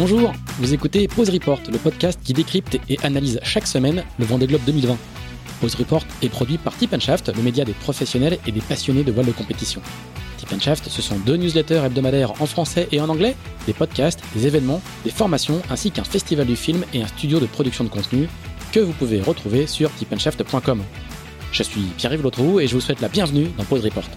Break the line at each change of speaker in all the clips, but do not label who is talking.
Bonjour, vous écoutez Pause Report, le podcast qui décrypte et analyse chaque semaine le Vendée Globe 2020. Pause Report est produit par Tip le média des professionnels et des passionnés de voile de compétition. Tip ce sont deux newsletters hebdomadaires en français et en anglais, des podcasts, des événements, des formations, ainsi qu'un festival du film et un studio de production de contenu que vous pouvez retrouver sur tipandshaft.com. Je suis Pierre-Yves Lotrou et je vous souhaite la bienvenue dans Pause Report.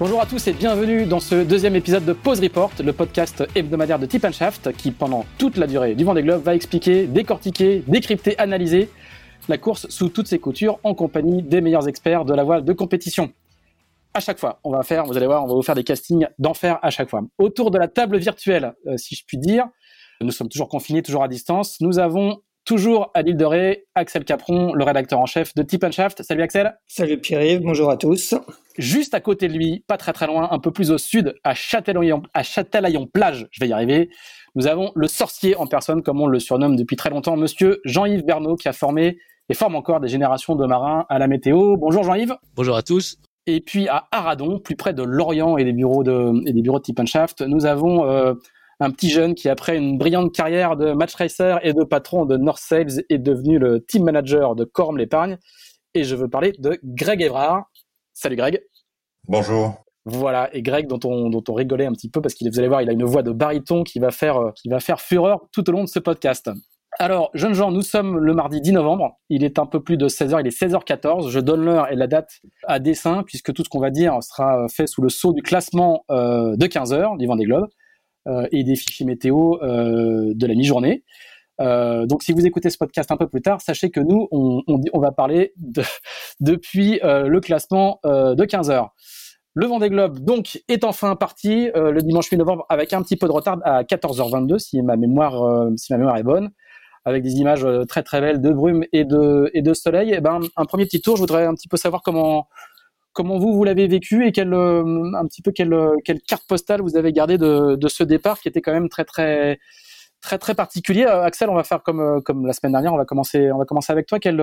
Bonjour à tous et bienvenue dans ce deuxième épisode de Pause Report, le podcast hebdomadaire de Tip Shaft qui, pendant toute la durée du Vendée Globe, va expliquer, décortiquer, décrypter, analyser la course sous toutes ses coutures en compagnie des meilleurs experts de la voile de compétition. À chaque fois, on va faire, vous allez voir, on va vous faire des castings d'enfer à chaque fois. Autour de la table virtuelle, euh, si je puis dire, nous sommes toujours confinés, toujours à distance. Nous avons toujours à l'île de Ré, Axel Capron, le rédacteur en chef de Tip Shaft. Salut Axel.
Salut Pierre-Yves, bonjour à tous.
Juste à côté de lui, pas très très loin, un peu plus au sud, à Châtelaillon, à Châtelaillon plage, je vais y arriver. Nous avons le sorcier en personne, comme on le surnomme depuis très longtemps, monsieur Jean-Yves Bernot, qui a formé et forme encore des générations de marins à la météo. Bonjour Jean-Yves.
Bonjour à tous.
Et puis à Aradon, plus près de Lorient et des bureaux de, et des bureaux de Tip Shaft, nous avons euh, un petit jeune qui, après une brillante carrière de match racer et de patron de North Sales, est devenu le team manager de Corm l'épargne. Et je veux parler de Greg Evrard. Salut Greg.
Bonjour.
Voilà, et Greg, dont on, dont on rigolait un petit peu parce qu'il, vous allez voir, il a une voix de baryton qui va faire, euh, qui va faire fureur tout au long de ce podcast. Alors, jeunes gens, nous sommes le mardi 10 novembre. Il est un peu plus de 16h, il est 16h14. Je donne l'heure et la date à dessin puisque tout ce qu'on va dire sera fait sous le sceau du classement euh, de 15h du Vendée Globe. Euh, et des fichiers météo euh, de la mi-journée. Euh, donc, si vous écoutez ce podcast un peu plus tard, sachez que nous, on, va parler de, depuis le classement de 15 heures. Le Vendée Globe, donc, est enfin parti le dimanche 8 novembre avec un petit peu de retard à 14h22, si ma mémoire, si ma mémoire est bonne, avec des images très très belles de brume et de, et de soleil. Et eh ben, un premier petit tour, je voudrais un petit peu savoir comment, comment vous vous l'avez vécu et quelle euh, un petit peu quelle, quelle carte postale vous avez gardé de, ce départ qui était quand même très très très particulier. Euh, Axel, on va faire comme euh, comme la semaine dernière, on va commencer on va commencer avec toi. Quel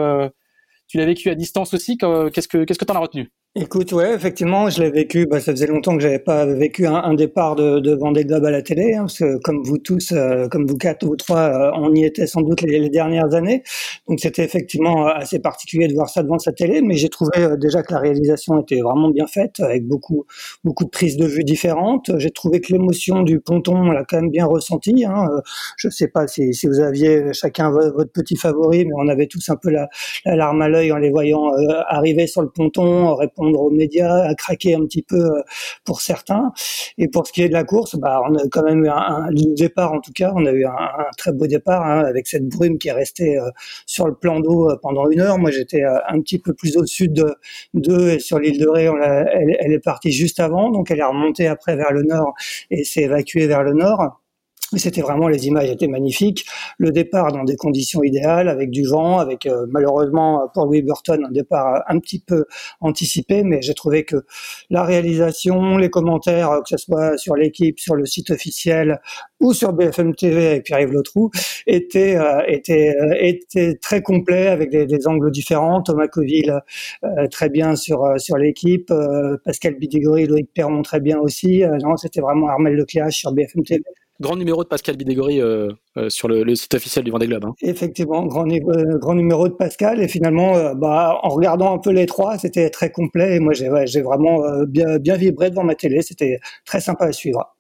tu l'as vécu à distance aussi Qu'est-ce que qu'est-ce que t'en as retenu?
Écoute, ouais, effectivement, je l'ai vécu. Bah, ça faisait longtemps que j'avais pas vécu un, un départ de, de Vendée Globe à la télé, hein, parce que comme vous tous, euh, comme vous quatre ou trois, euh, on y était sans doute les, les dernières années. Donc c'était effectivement euh, assez particulier de voir ça devant sa télé, mais j'ai trouvé déjà que la réalisation était vraiment bien faite, avec beaucoup beaucoup de prises de vue différentes. J'ai trouvé que l'émotion du ponton, on l'a quand même bien ressenti. Hein. Je sais pas si, si vous aviez chacun votre, petit favori, mais on avait tous un peu la, la larme à l'œil en les voyant arriver sur le ponton, répondre aux médias, à craquer un petit peu euh, pour certains. Et pour ce qui est de la course, bah, on a quand même eu un, départ, en tout cas, on a eu un, très beau départ hein, avec cette brume qui est restée euh, sur le plan d'eau euh, pendant une heure. Moi, j'étais un petit peu plus au sud de d'eux et sur l'île de Ré, elle, elle est partie juste avant, donc elle est remontée après vers le nord et s'est évacuée vers le nord. C'était vraiment les images étaient magnifiques. Le départ dans des conditions idéales, avec du vent, avec euh, malheureusement pour Louis Burton un départ un petit peu anticipé, mais j'ai trouvé que la réalisation, les commentaires, que ce soit sur l'équipe, sur le site officiel ou sur BFM TV avec Pierre-Yves Lotrou, étaient, euh, étaient, euh, étaient très complets avec des, des, angles différents. Thomas Coville très bien sur sur l'équipe, Pascal Bidigori, Loïc Perron très bien aussi. non, c'était vraiment Armel Lecléache sur BFM TV
grand numéro de Pascal Bidégory euh, euh, sur le, site officiel du Vendée Globe. Hein.
Effectivement, grand, euh, grand numéro de Pascal. Et finalement, bah, en regardant un peu les trois, c'était très complet. Et moi, j'ai vraiment bien, bien vibré devant ma télé. C'était très sympa à suivre.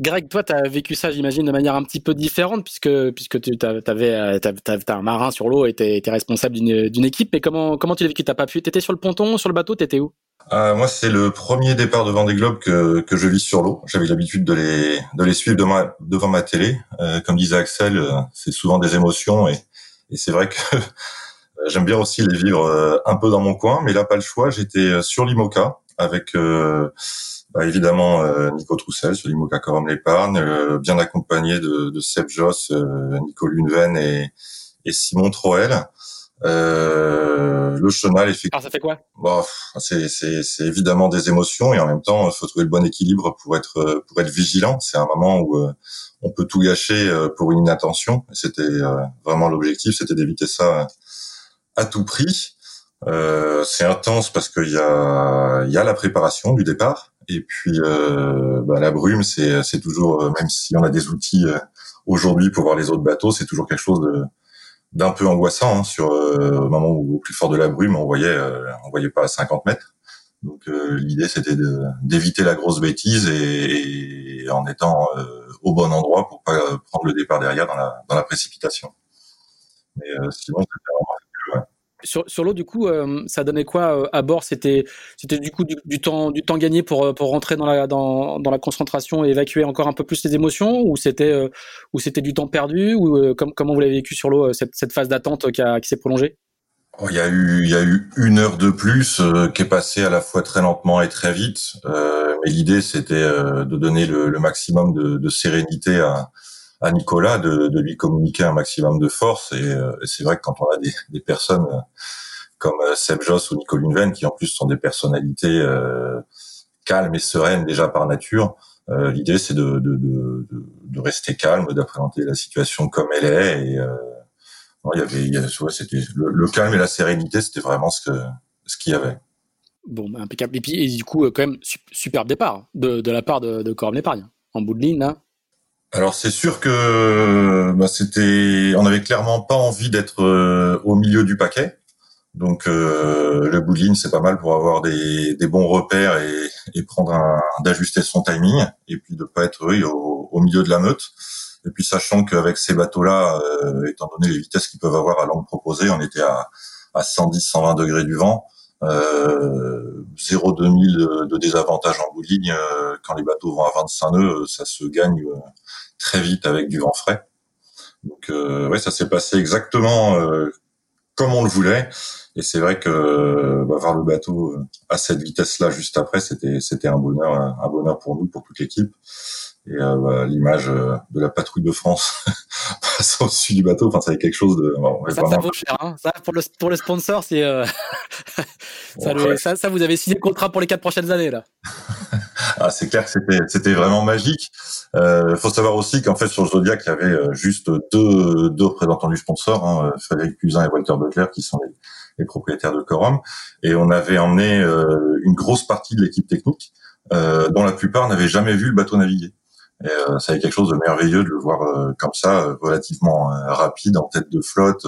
Greg, toi, tu as vécu ça, j'imagine, de manière un petit peu différente, puisque, puisque tu avais, un marin sur l'eau et tu étais responsable d'une équipe. Mais comment, comment tu l'as vécu? Tu pas pu Tu étais sur le ponton, sur le bateau Tu étais où?
Euh, moi, c'est le premier départ de Vendée Globe que, que je vis sur l'eau. J'avais l'habitude de les, de les suivre devant ma, devant ma télé. Euh, comme disait Axel, euh, c'est souvent des émotions et, et c'est vrai que j'aime bien aussi les vivre euh, un peu dans mon coin. Mais là, pas le choix. J'étais sur l'IMOCA avec bah, évidemment Nico Troussel sur l'IMOCA Corum l'épargne, bien accompagné de, de Seb Joss, Nico Lunven et, et Simon Troel. Euh, le chenal, effectivement.
Alors ça fait quoi?
bon, c'est, c'est, c'est évidemment des émotions et en même temps, il faut trouver le bon équilibre pour être pour être vigilant. C'est un moment où euh, on peut tout gâcher euh, pour une inattention. C'était euh, vraiment l'objectif, c'était d'éviter ça à tout prix. Euh, c'est intense parce qu'il y a, il y a la préparation du départ et puis euh, bah, la brume, c'est, toujours, euh, même si on a des outils euh, aujourd'hui pour voir les autres bateaux, c'est toujours quelque chose d'un peu angoissant hein, sur euh, au moment où au plus fort de la brume, on voyait, on voyait pas à 50 mètres. Donc l'idée, c'était d'éviter la grosse bêtise et, et en étant au bon endroit pour pas prendre le départ derrière dans la dans la précipitation. Mais sinon, c'était vraiment
sur, sur l'eau, du coup, euh, ça donnait quoi euh, à bord? C'était c'était du coup du, temps du temps gagné pour euh, pour rentrer dans la dans, la concentration et évacuer encore un peu plus les émotions, ou c'était c'était du temps perdu, ou comment vous l'avez vécu sur l'eau cette, phase d'attente qui, qui s'est prolongée?
Oh, il y a eu il y a eu une heure de plus qui est passée à la fois très lentement et très vite, mais l'idée c'était de donner le, maximum de sérénité à à Nicolas de, lui communiquer un maximum de force. Et, euh, c'est vrai que quand on a des, personnes euh, comme euh, Seb Joss ou Nicole Venn, qui en plus sont des personnalités calmes et sereines déjà par nature, l'idée c'est de, rester calme, d'appréhender la situation comme elle est. Et il y avait, le, calme et la sérénité, c'était vraiment ce ce qu'il y avait.
Bon, bah, impeccable. Et puis, et du coup, quand même, superbe départ de, de la part de, de Corum l'épargne en bout de ligne, là.
Alors c'est sûr que bah, c'était, on n'avait clairement pas envie d'être euh, au milieu du paquet. Donc euh, le bowling c'est pas mal pour avoir des, des bons repères et, et prendre un, d'ajuster son timing et puis de pas être oui, au, au, milieu de la meute. Et puis sachant qu'avec ces bateaux-là, euh, étant donné les vitesses qu'ils peuvent avoir à l'angle proposé, on était à, à 110-120 degrés du vent. Euh, 0,2000 de, de désavantage en ligne euh, quand les bateaux vont à 25 nœuds, ça se gagne très vite avec du vent frais. Donc euh, ouais, ça s'est passé exactement euh, comme on le voulait. Et c'est vrai que bah, voir le bateau euh, à cette vitesse-là juste après, c'était c'était un bonheur, un bonheur pour nous, pour toute l'équipe. Et euh, bah, l'image euh, de la patrouille de France passant au-dessus du bateau, enfin, ça quelque chose de.
ça, ça vaut cher. Hein. Ça, pour le pour le sponsor, c'est euh... ça, ça, ça, vous avez signé le contrat pour les quatre prochaines années là.
ah, c'est clair que c'était c'était vraiment magique. Il euh, faut savoir aussi qu'en fait sur le Zodiac, il y avait euh, juste deux deux représentants du sponsor, hein, Frédéric Cusin et Walter Butler, qui sont les, les propriétaires de Corum, et on avait emmené une grosse partie de l'équipe technique, dont la plupart n'avaient jamais vu le bateau naviguer. Et euh, ça avait quelque chose de merveilleux de le voir euh, comme ça, euh, relativement rapide, en tête de flotte,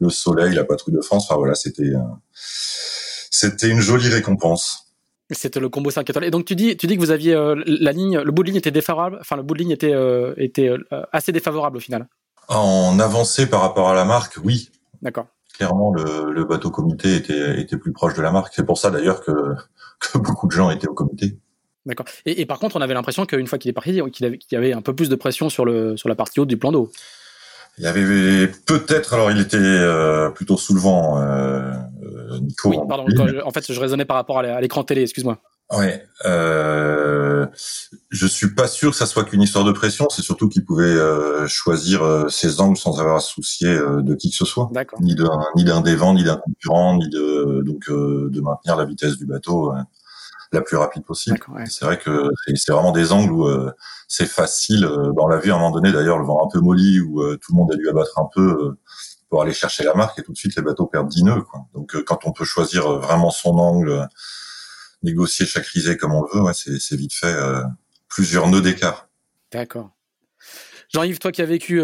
le soleil, la patrouille de France. Enfin voilà, c'était c'était une jolie récompense.
C'était le combo 5 étoiles. Et donc tu dis, tu dis que vous aviez la ligne, le bout de ligne était défavorable. Enfin, le bout de ligne était était assez défavorable au final.
En avancée par rapport à la marque, oui.
D'accord.
Clairement, le, le, bateau comité était était plus proche de la marque. C'est pour ça d'ailleurs que que beaucoup de gens étaient au comité.
D'accord. Et, et, par contre, on avait l'impression qu'une fois qu'il est parti, qu'il y avait un peu plus de pression sur, le, sur la partie haute du plan d'eau.
Il y avait peut-être, alors il était euh, plutôt sous le vent, euh, euh Nico.
Oui, pardon, en fait, je raisonnais par rapport à l'écran télé, excuse-moi.
Ouais, euh, je suis pas sûr que ça soit qu'une histoire de pression. C'est surtout qu'il pouvait euh, choisir ses angles sans avoir à se soucier de qui que ce soit, ni d'un ni d'un des vents, ni d'un concurrent, ni de donc de maintenir la vitesse du bateau la plus rapide possible. C'est vrai que c'est vraiment des angles où euh, c'est facile. Euh, on l'a vu à un moment donné d'ailleurs, le vent un peu molli où euh, tout le monde a dû abattre un peu pour aller chercher la marque et tout de suite les bateaux perdent 10 nœuds. Quoi. Donc quand on peut choisir vraiment son angle, négocier chaque risée comme on le veut, ouais, c'est vite fait plusieurs nœuds d'écart.
D'accord. Jean-Yves, toi qui as vécu,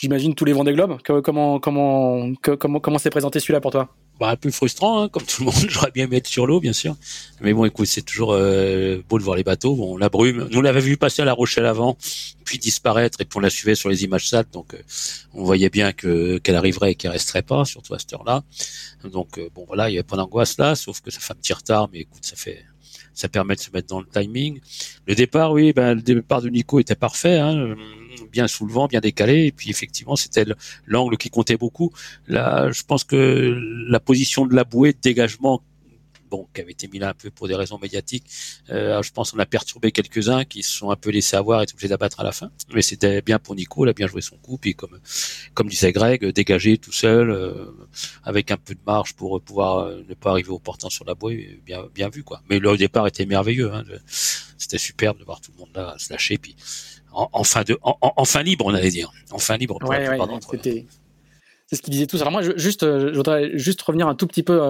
j'imagine, tous les vents des globes, comment comment comment comment s'est présenté celui-là pour toi?
Bah, un peu frustrant, hein, comme tout le monde. J'aurais bien aimé être sur l'eau, bien sûr. Mais bon, écoute, c'est toujours euh, beau de voir les bateaux. Bon, la brume, nous l'avait vu passer à La Rochelle avant, puis disparaître, et puis on la suivait sur les images sales. Donc, euh, on voyait bien que qu'elle arriverait et qu'elle resterait pas, surtout à cette heure-là. Donc, euh, bon, voilà, il y avait pas d'angoisse là, sauf que ça fait un petit retard, mais écoute, ça fait ça permet de se mettre dans le timing. Le départ, oui, ben, le départ de Nico était parfait. Hein bien sous le vent, bien décalé. Et puis effectivement, c'était l'angle qui comptait beaucoup. Là, je pense que la position de la bouée de dégagement bon, qui avait été mis là un peu pour des raisons médiatiques. Euh, je pense qu'on a perturbé quelques-uns qui se sont un peu laissés avoir et obligés d'abattre à la fin. Mais c'était bien pour Nico, il a bien joué son coup. Puis comme, comme disait Greg, dégager tout seul, euh, avec un peu de marge pour pouvoir euh, ne pas arriver au portant sur la bouée, bien, bien vu quoi. Mais le départ était merveilleux. Hein. C'était superbe de voir tout le monde là se lâcher. Puis en, fin de, en, fin libre, on allait dire. En fin libre.
Ouais, ouais, c'était, c'est ce qu'ils disaient tous. Alors moi, je, juste, je voudrais juste revenir un tout petit peu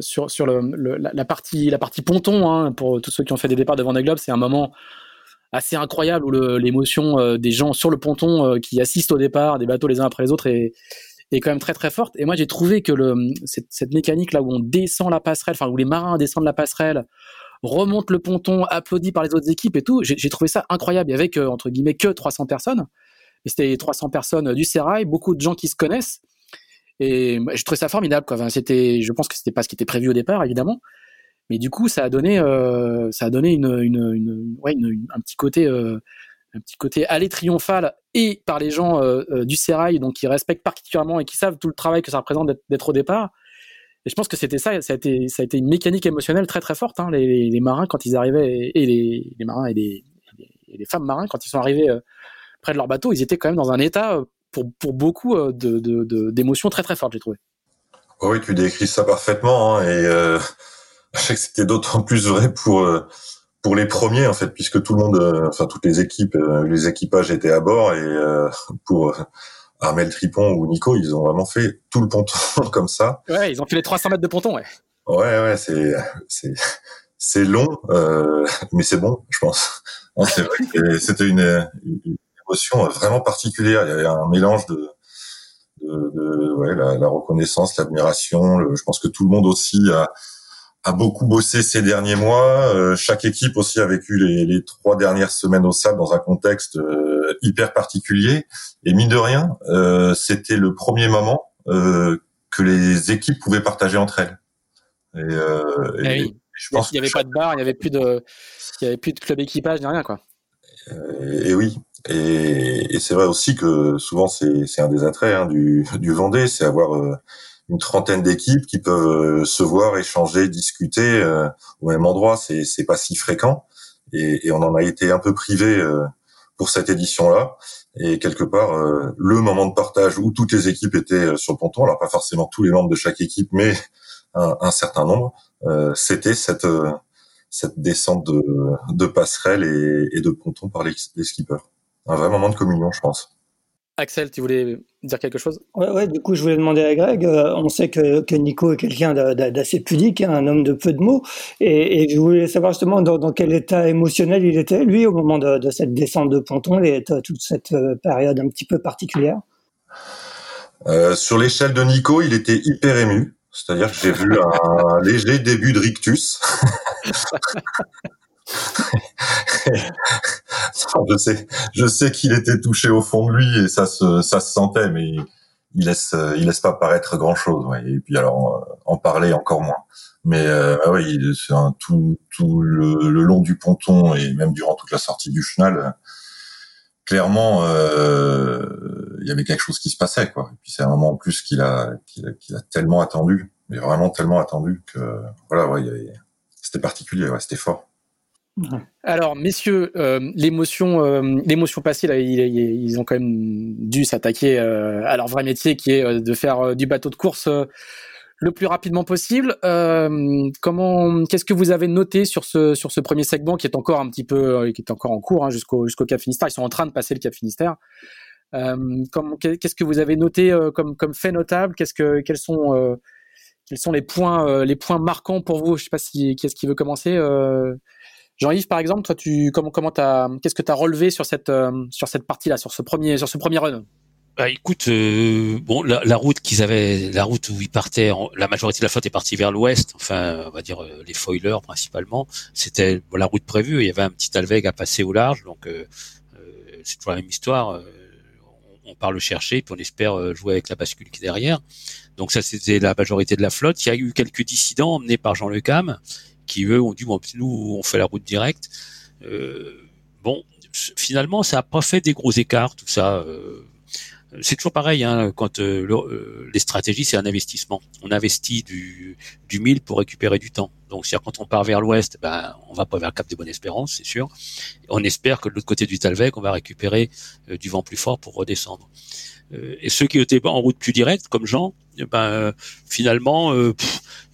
sur sur le, la, partie la partie ponton hein, pour tous ceux qui ont fait des départs de Vendée Globe. C'est un moment assez incroyable où l'émotion des gens sur le ponton qui assistent au départ des bateaux les uns après les autres est est quand même très très forte. Et moi, j'ai trouvé que le, cette, cette, mécanique là où on descend la passerelle, enfin où les marins descendent la passerelle, remontent le ponton, applaudis par les autres équipes et tout, j'ai trouvé ça incroyable. Il y avait que, entre guillemets que 300 personnes. C'était 300 personnes du Serail, beaucoup de gens qui se connaissent. Et je trouvais ça formidable. Quoi. C'était, je pense que c'était pas ce qui était prévu au départ, évidemment. Mais du coup, ça a donné, euh, ça a donné une, une, un petit côté euh, un petit côté aller triomphal et par les gens euh, du Sérail, donc qui respectent particulièrement et qui savent tout le travail que ça représente d'être au départ. Et je pense que c'était ça, ça a, été, une mécanique émotionnelle très très forte. Hein, les, marins quand ils arrivaient, et les, marins et les, femmes marins quand ils sont arrivés euh, près de leur bateau, ils étaient quand même dans un état pour, pour beaucoup d'émotions de, de, très très fortes, j'ai trouvé.
Oui, tu décris ça parfaitement. Hein, et euh, je sais que c'était d'autant plus vrai pour les premiers en fait, puisque tout le monde, euh, enfin toutes les équipes, euh, les équipages étaient à bord et euh, pour Armel Tripon ou Nico, ils ont vraiment fait tout le ponton comme ça.
Ouais, ils ont fait les 300 mètres de ponton, ouais.
Ouais, ouais, c'est c'est c'est long, mais c'est bon, je pense. C'est vrai que c'était une, une, émotion vraiment particulière. Il y avait un mélange de de, de ouais, la, la reconnaissance, l'admiration. Je pense que tout le monde aussi a a beaucoup bossé ces derniers mois. Euh, chaque équipe aussi a vécu les, les, trois dernières semaines au sable dans un contexte euh, hyper particulier. Et mine de rien, euh, c'était le premier moment que les équipes pouvaient partager entre elles.
Et, et, eh je pense il n'y avait pas de bar, il n'y avait plus de, il y avait plus de club équipage ni rien quoi.
Et, oui. Et, et c'est vrai aussi que souvent c'est un des attraits hein, du, du Vendée, c'est avoir une trentaine d'équipes qui peuvent euh, se voir, échanger, discuter euh, au même endroit. C'est c'est pas si fréquent et, et, on en a été un peu privé euh, pour cette édition-là. Et quelque part, le moment de partage où toutes les équipes étaient sur le ponton, alors pas forcément tous les membres de chaque équipe, mais un, un certain nombre, c'était cette cette descente de, de passerelle et, et de ponton par les, les skippers. Un vrai moment de communion, je pense.
Axel, tu voulais dire quelque chose?
Ouais, ouais, du coup, je voulais demander à Greg. Euh, on sait que, que Nico est quelqu'un d'assez pudique, hein, un homme de peu de mots. Et, et je voulais savoir justement dans, dans, quel état émotionnel il était, lui, au moment de, de cette descente de ponton et toute cette euh, période un petit peu particulière?
Euh, sur l'échelle de Nico, il était hyper ému. C'est-à-dire que j'ai vu un léger début de rictus. je sais, je sais qu'il était touché au fond de lui et ça se, ça se sentait, mais il laisse, il laisse pas paraître grand chose. Ouais. Et puis alors, en parler encore moins. Mais euh, ah oui, un tout, tout le, le, long du ponton et même durant toute la sortie du chenal, clairement, euh, il y avait quelque chose qui se passait, quoi. Et puis c'est un moment en plus qu'il a, qu'il a, qu'il a, tellement attendu, mais vraiment tellement attendu que voilà, ouais, c'était particulier, ouais, c'était fort.
Alors, messieurs, euh, l'émotion, euh, l'émotion passée, ils, ont quand même dû s'attaquer euh, à leur vrai métier, qui est de faire du bateau de course le plus rapidement possible. comment, qu'est-ce que vous avez noté sur ce sur ce premier segment qui est encore un petit peu, qui est encore en cours hein, jusqu'au jusqu'au Cap Finistère? Ils sont en train de passer le Cap Finistère. qu'est-ce que vous avez noté comme comme fait notable? Qu'est-ce que quels sont quels sont les points les points marquants pour vous? Je sais pas si qui est-ce qui veut commencer. Jean-Yves, par exemple, toi, tu comment comment qu'est-ce que tu as relevé sur cette euh, sur cette partie-là, sur ce premier sur ce premier run?
Bah, écoute, euh, bon, la, route qu'ils avaient, la route où ils partaient, la majorité de la flotte est partie vers l'ouest. Enfin, on va dire euh, les foilers principalement. C'était la route prévue. Il y avait un petit alveg à passer au large, donc c'est toujours la même histoire. on, part le chercher, puis on espère jouer avec la bascule qui est derrière. Donc ça, c'était la majorité de la flotte. Il y a eu quelques dissidents emmenés par Jean Le Cam qui eux ont dit bon nous on fait la route directe. Euh, bon, finalement ça a pas fait des gros écarts tout ça. Euh, c'est toujours pareil hein, quand euh, euh, les stratégies c'est un investissement. On investit du du 1000 pour récupérer du temps. Donc c'est quand on part vers l'ouest, ben on va pas vers le Cap des Bonnes Espérances, c'est sûr. On espère que de l'autre côté du Talvec, on va récupérer du vent plus fort pour redescendre. Et ceux qui étaient en route plus directe, comme Jean, ben finalement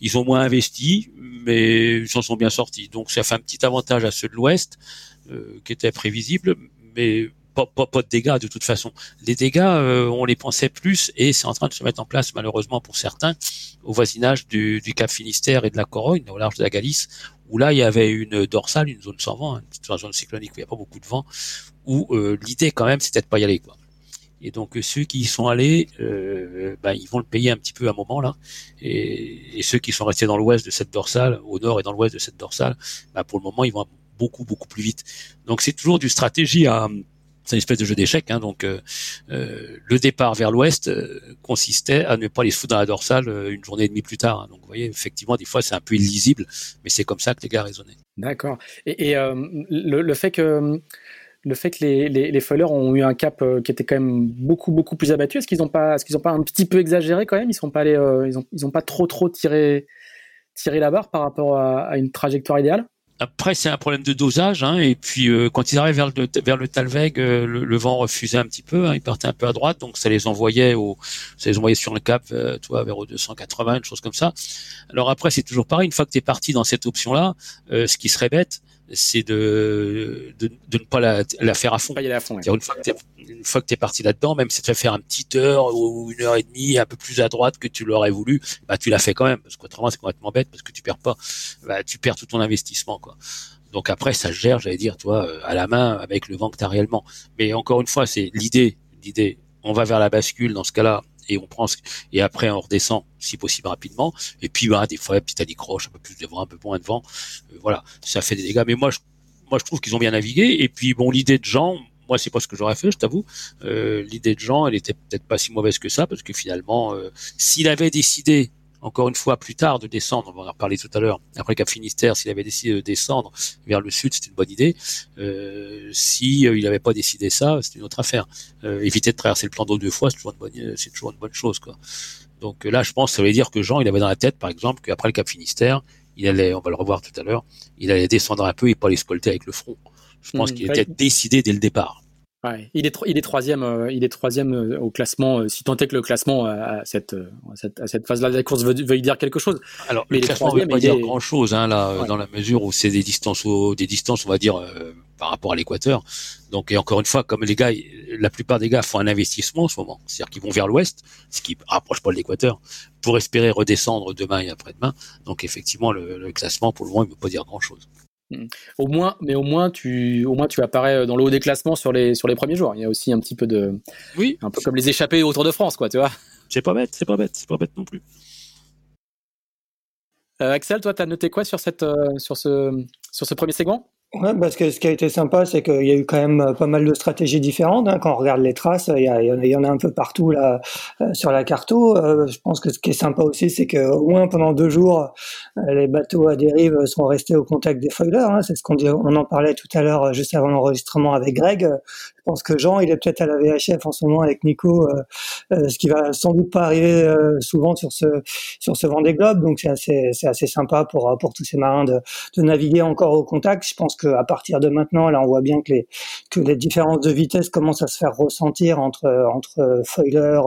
ils ont moins investi, mais ils s'en sont bien sortis. Donc ça fait un petit avantage à ceux de l'Ouest, euh, qui étaient prévisibles, mais pas, pas, pas, de dégâts de toute façon. Les dégâts, euh, on les pensait plus et c'est en train de se mettre en place malheureusement pour certains au voisinage du, du Cap Finistère et de la Corogne, au large de la Galice, où là il y avait une dorsale, une zone sans vent, une zone cyclonique où il n'y a pas beaucoup de vent, où euh, l'idée quand même c'était de pas y aller quoi. Et donc ceux qui y sont allés, euh, ben, ils vont le payer un petit peu à un moment là. Et, et ceux qui sont restés dans l'ouest de cette dorsale, au nord et dans l'ouest de cette dorsale, ben, pour le moment ils vont beaucoup beaucoup plus vite. Donc c'est toujours du stratégie à c'est une espèce de jeu d'échecs. Hein, donc euh, euh, le départ vers l'ouest euh, consistait à ne pas les foutre dans la dorsale euh, une journée et demie plus tard. Hein. Donc vous voyez, effectivement, des fois c'est un peu illisible, mais c'est comme ça que les gars raisonnaient.
D'accord. Et, et le, le, fait que le fait que les, les, foilers ont eu un cap qui était quand même beaucoup beaucoup plus abattu, est-ce qu'ils n'ont pas, est-ce pas un petit peu exagéré quand même? Ils sont pas allés, ils ont ils ont pas trop trop tiré tiré la barre par rapport à, une trajectoire idéale?
Après, c'est un problème de dosage, hein, et puis euh, quand ils arrivent vers le, vers le Talweg, euh, le, vent refusait un petit peu, hein, ils partaient un peu à droite, donc ça les envoyait au, ça les envoyait sur le cap, euh, toi, vers au 280, une chose comme ça. Alors après, c'est toujours pareil, une fois que tu es parti dans cette option-là, ce qui serait bête, c'est de, de, de, ne pas la, la faire à fond.
Pas y aller à fond ouais.
Une fois que une fois que t'es parti là-dedans, même si tu vas faire un petit heure ou une heure et demie un peu plus à droite que tu l'aurais voulu, bah tu l'as fait quand même parce qu'autrement c'est complètement bête parce que tu perds pas, bah, tu perds tout ton investissement quoi. Donc après ça se gère, j'allais dire, toi, à la main avec le vent que t'as réellement. Mais encore une fois, c'est l'idée, l'idée. On va vers la bascule dans ce cas-là et on prend et après on redescend si possible rapidement. Et puis bah, des fois petit à décroche, un peu plus de vent, un peu moins de vent, euh, voilà, ça fait des dégâts. Mais moi je moi je trouve qu'ils ont bien navigué. Et puis bon l'idée de Jean, moi c'est pas ce que j'aurais fait, je t'avoue. Euh, L'idée de Jean, elle était peut-être pas si mauvaise que ça, parce que finalement, euh, s'il avait décidé encore une fois plus tard de descendre, on va en reparler tout à l'heure, après Cap Finistère, s'il avait décidé de descendre vers le sud, c'était une bonne idée. Euh, si euh, il n'avait pas décidé ça, c'est une autre affaire. Euh, éviter de traverser le plan d'eau deux fois, c'est toujours une bonne, c'est toujours une bonne chose, quoi. Donc là, je pense, ça veut dire que Jean, il avait dans la tête, par exemple, qu'après le Cap Finistère, il allait, on va le revoir tout à l'heure, il allait descendre un peu et pas les scolter avec le front. Je pense mmh, qu'il était décidé dès le départ.
Ouais, il est il est troisième euh, il est troisième euh, au classement euh, si tant est que le classement à cette à cette, à cette phase-là de la course veuille, veuille dire quelque chose.
Alors mais le classement ne veut pas dire est... grand chose hein, là ouais. dans la mesure où c'est des distances au, des distances on va dire euh, par rapport à l'équateur. Donc et encore une fois comme les gars la plupart des gars font un investissement en ce moment, c'est-à-dire qu'ils vont vers l'ouest, ce qui rapproche pas de l'équateur pour espérer redescendre demain et après-demain. Donc effectivement le, le classement pour le moment il veut pas dire grand chose.
Au moins, mais au moins tu, au moins tu apparais dans le haut des classements sur les sur les premiers jours. Il y a aussi un petit peu de,
oui,
un peu comme les échappés autour de France, quoi, tu vois.
C'est pas bête, c'est pas bête, c'est pas bête non plus.
Euh, Axel, toi, t'as noté quoi sur cette, euh, sur ce, sur ce premier segment?
Ouais, parce que ce qui a été sympa, c'est qu'il y a eu quand même pas mal de stratégies différentes. Hein. Quand on regarde les traces, il y, en a un peu partout là euh, sur la carto. Euh, je pense que ce qui est sympa aussi, c'est qu'au moins pendant deux jours, euh, les bateaux à dérive sont restés au contact des foilers. Hein. C'est ce qu'on on en parlait tout à l'heure juste avant l'enregistrement avec Greg. Je pense que Jean, il est peut-être à la VHF en ce moment avec Nico, euh, euh, ce qui va sans doute pas arriver euh, souvent sur ce sur ce Vendée Globe. Donc c'est assez c'est assez sympa pour pour tous ces marins de, de naviguer encore au contact. Je pense qu'à partir de maintenant, là, on voit bien que les que les différences de vitesse commencent à se faire ressentir entre entre foiler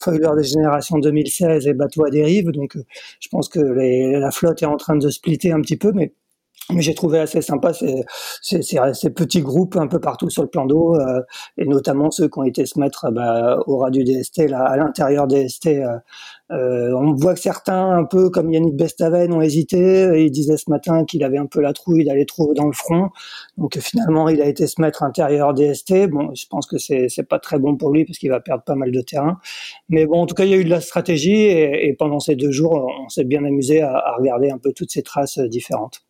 foiler des générations 2016 et bateaux à dérive. Donc je pense que les, la flotte est en train de splitter un petit peu, mais mais j'ai trouvé assez sympa ces, ces, ces, petits groupes un peu partout sur le plan d'eau, euh, et notamment ceux qui ont été se mettre bah, au ras DST, là, à l'intérieur des ST. Euh, euh, on voit que certains, un peu comme Yannick Bestaven, ont hésité. Il disait ce matin qu'il avait un peu la trouille d'aller trop dans le front. Donc finalement, il a été se mettre intérieur DST. Bon, je pense que c'est pas très bon pour lui parce qu'il va perdre pas mal de terrain. Mais bon, en tout cas, il y a eu de la stratégie et, et pendant ces deux jours, on s'est bien amusé à, à regarder un peu toutes ces traces différentes.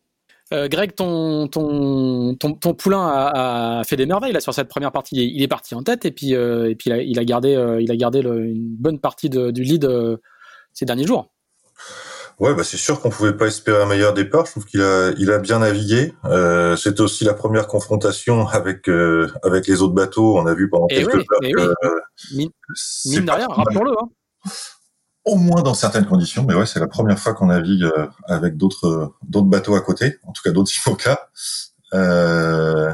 Euh, Greg, ton, ton, ton, ton poulain a, a, fait des merveilles là sur cette première partie. Il est, parti en tête et puis, euh, et puis il, a, il a gardé, euh, il a gardé le, une bonne partie de, du lead euh, ces derniers jours.
Ouais, bah c'est sûr qu'on pouvait pas espérer un meilleur départ. Je trouve qu'il a, il a bien navigué. Euh, C'était aussi la première confrontation avec avec les autres bateaux. On a vu pendant et quelques oui, heures
mine, mine de rien, rappelons-le. Hein
au moins dans certaines conditions. Mais ouais, c'est la première fois qu'on navigue euh, avec d'autres d'autres bateaux à côté, en tout cas d'autres IMOCA. Euh,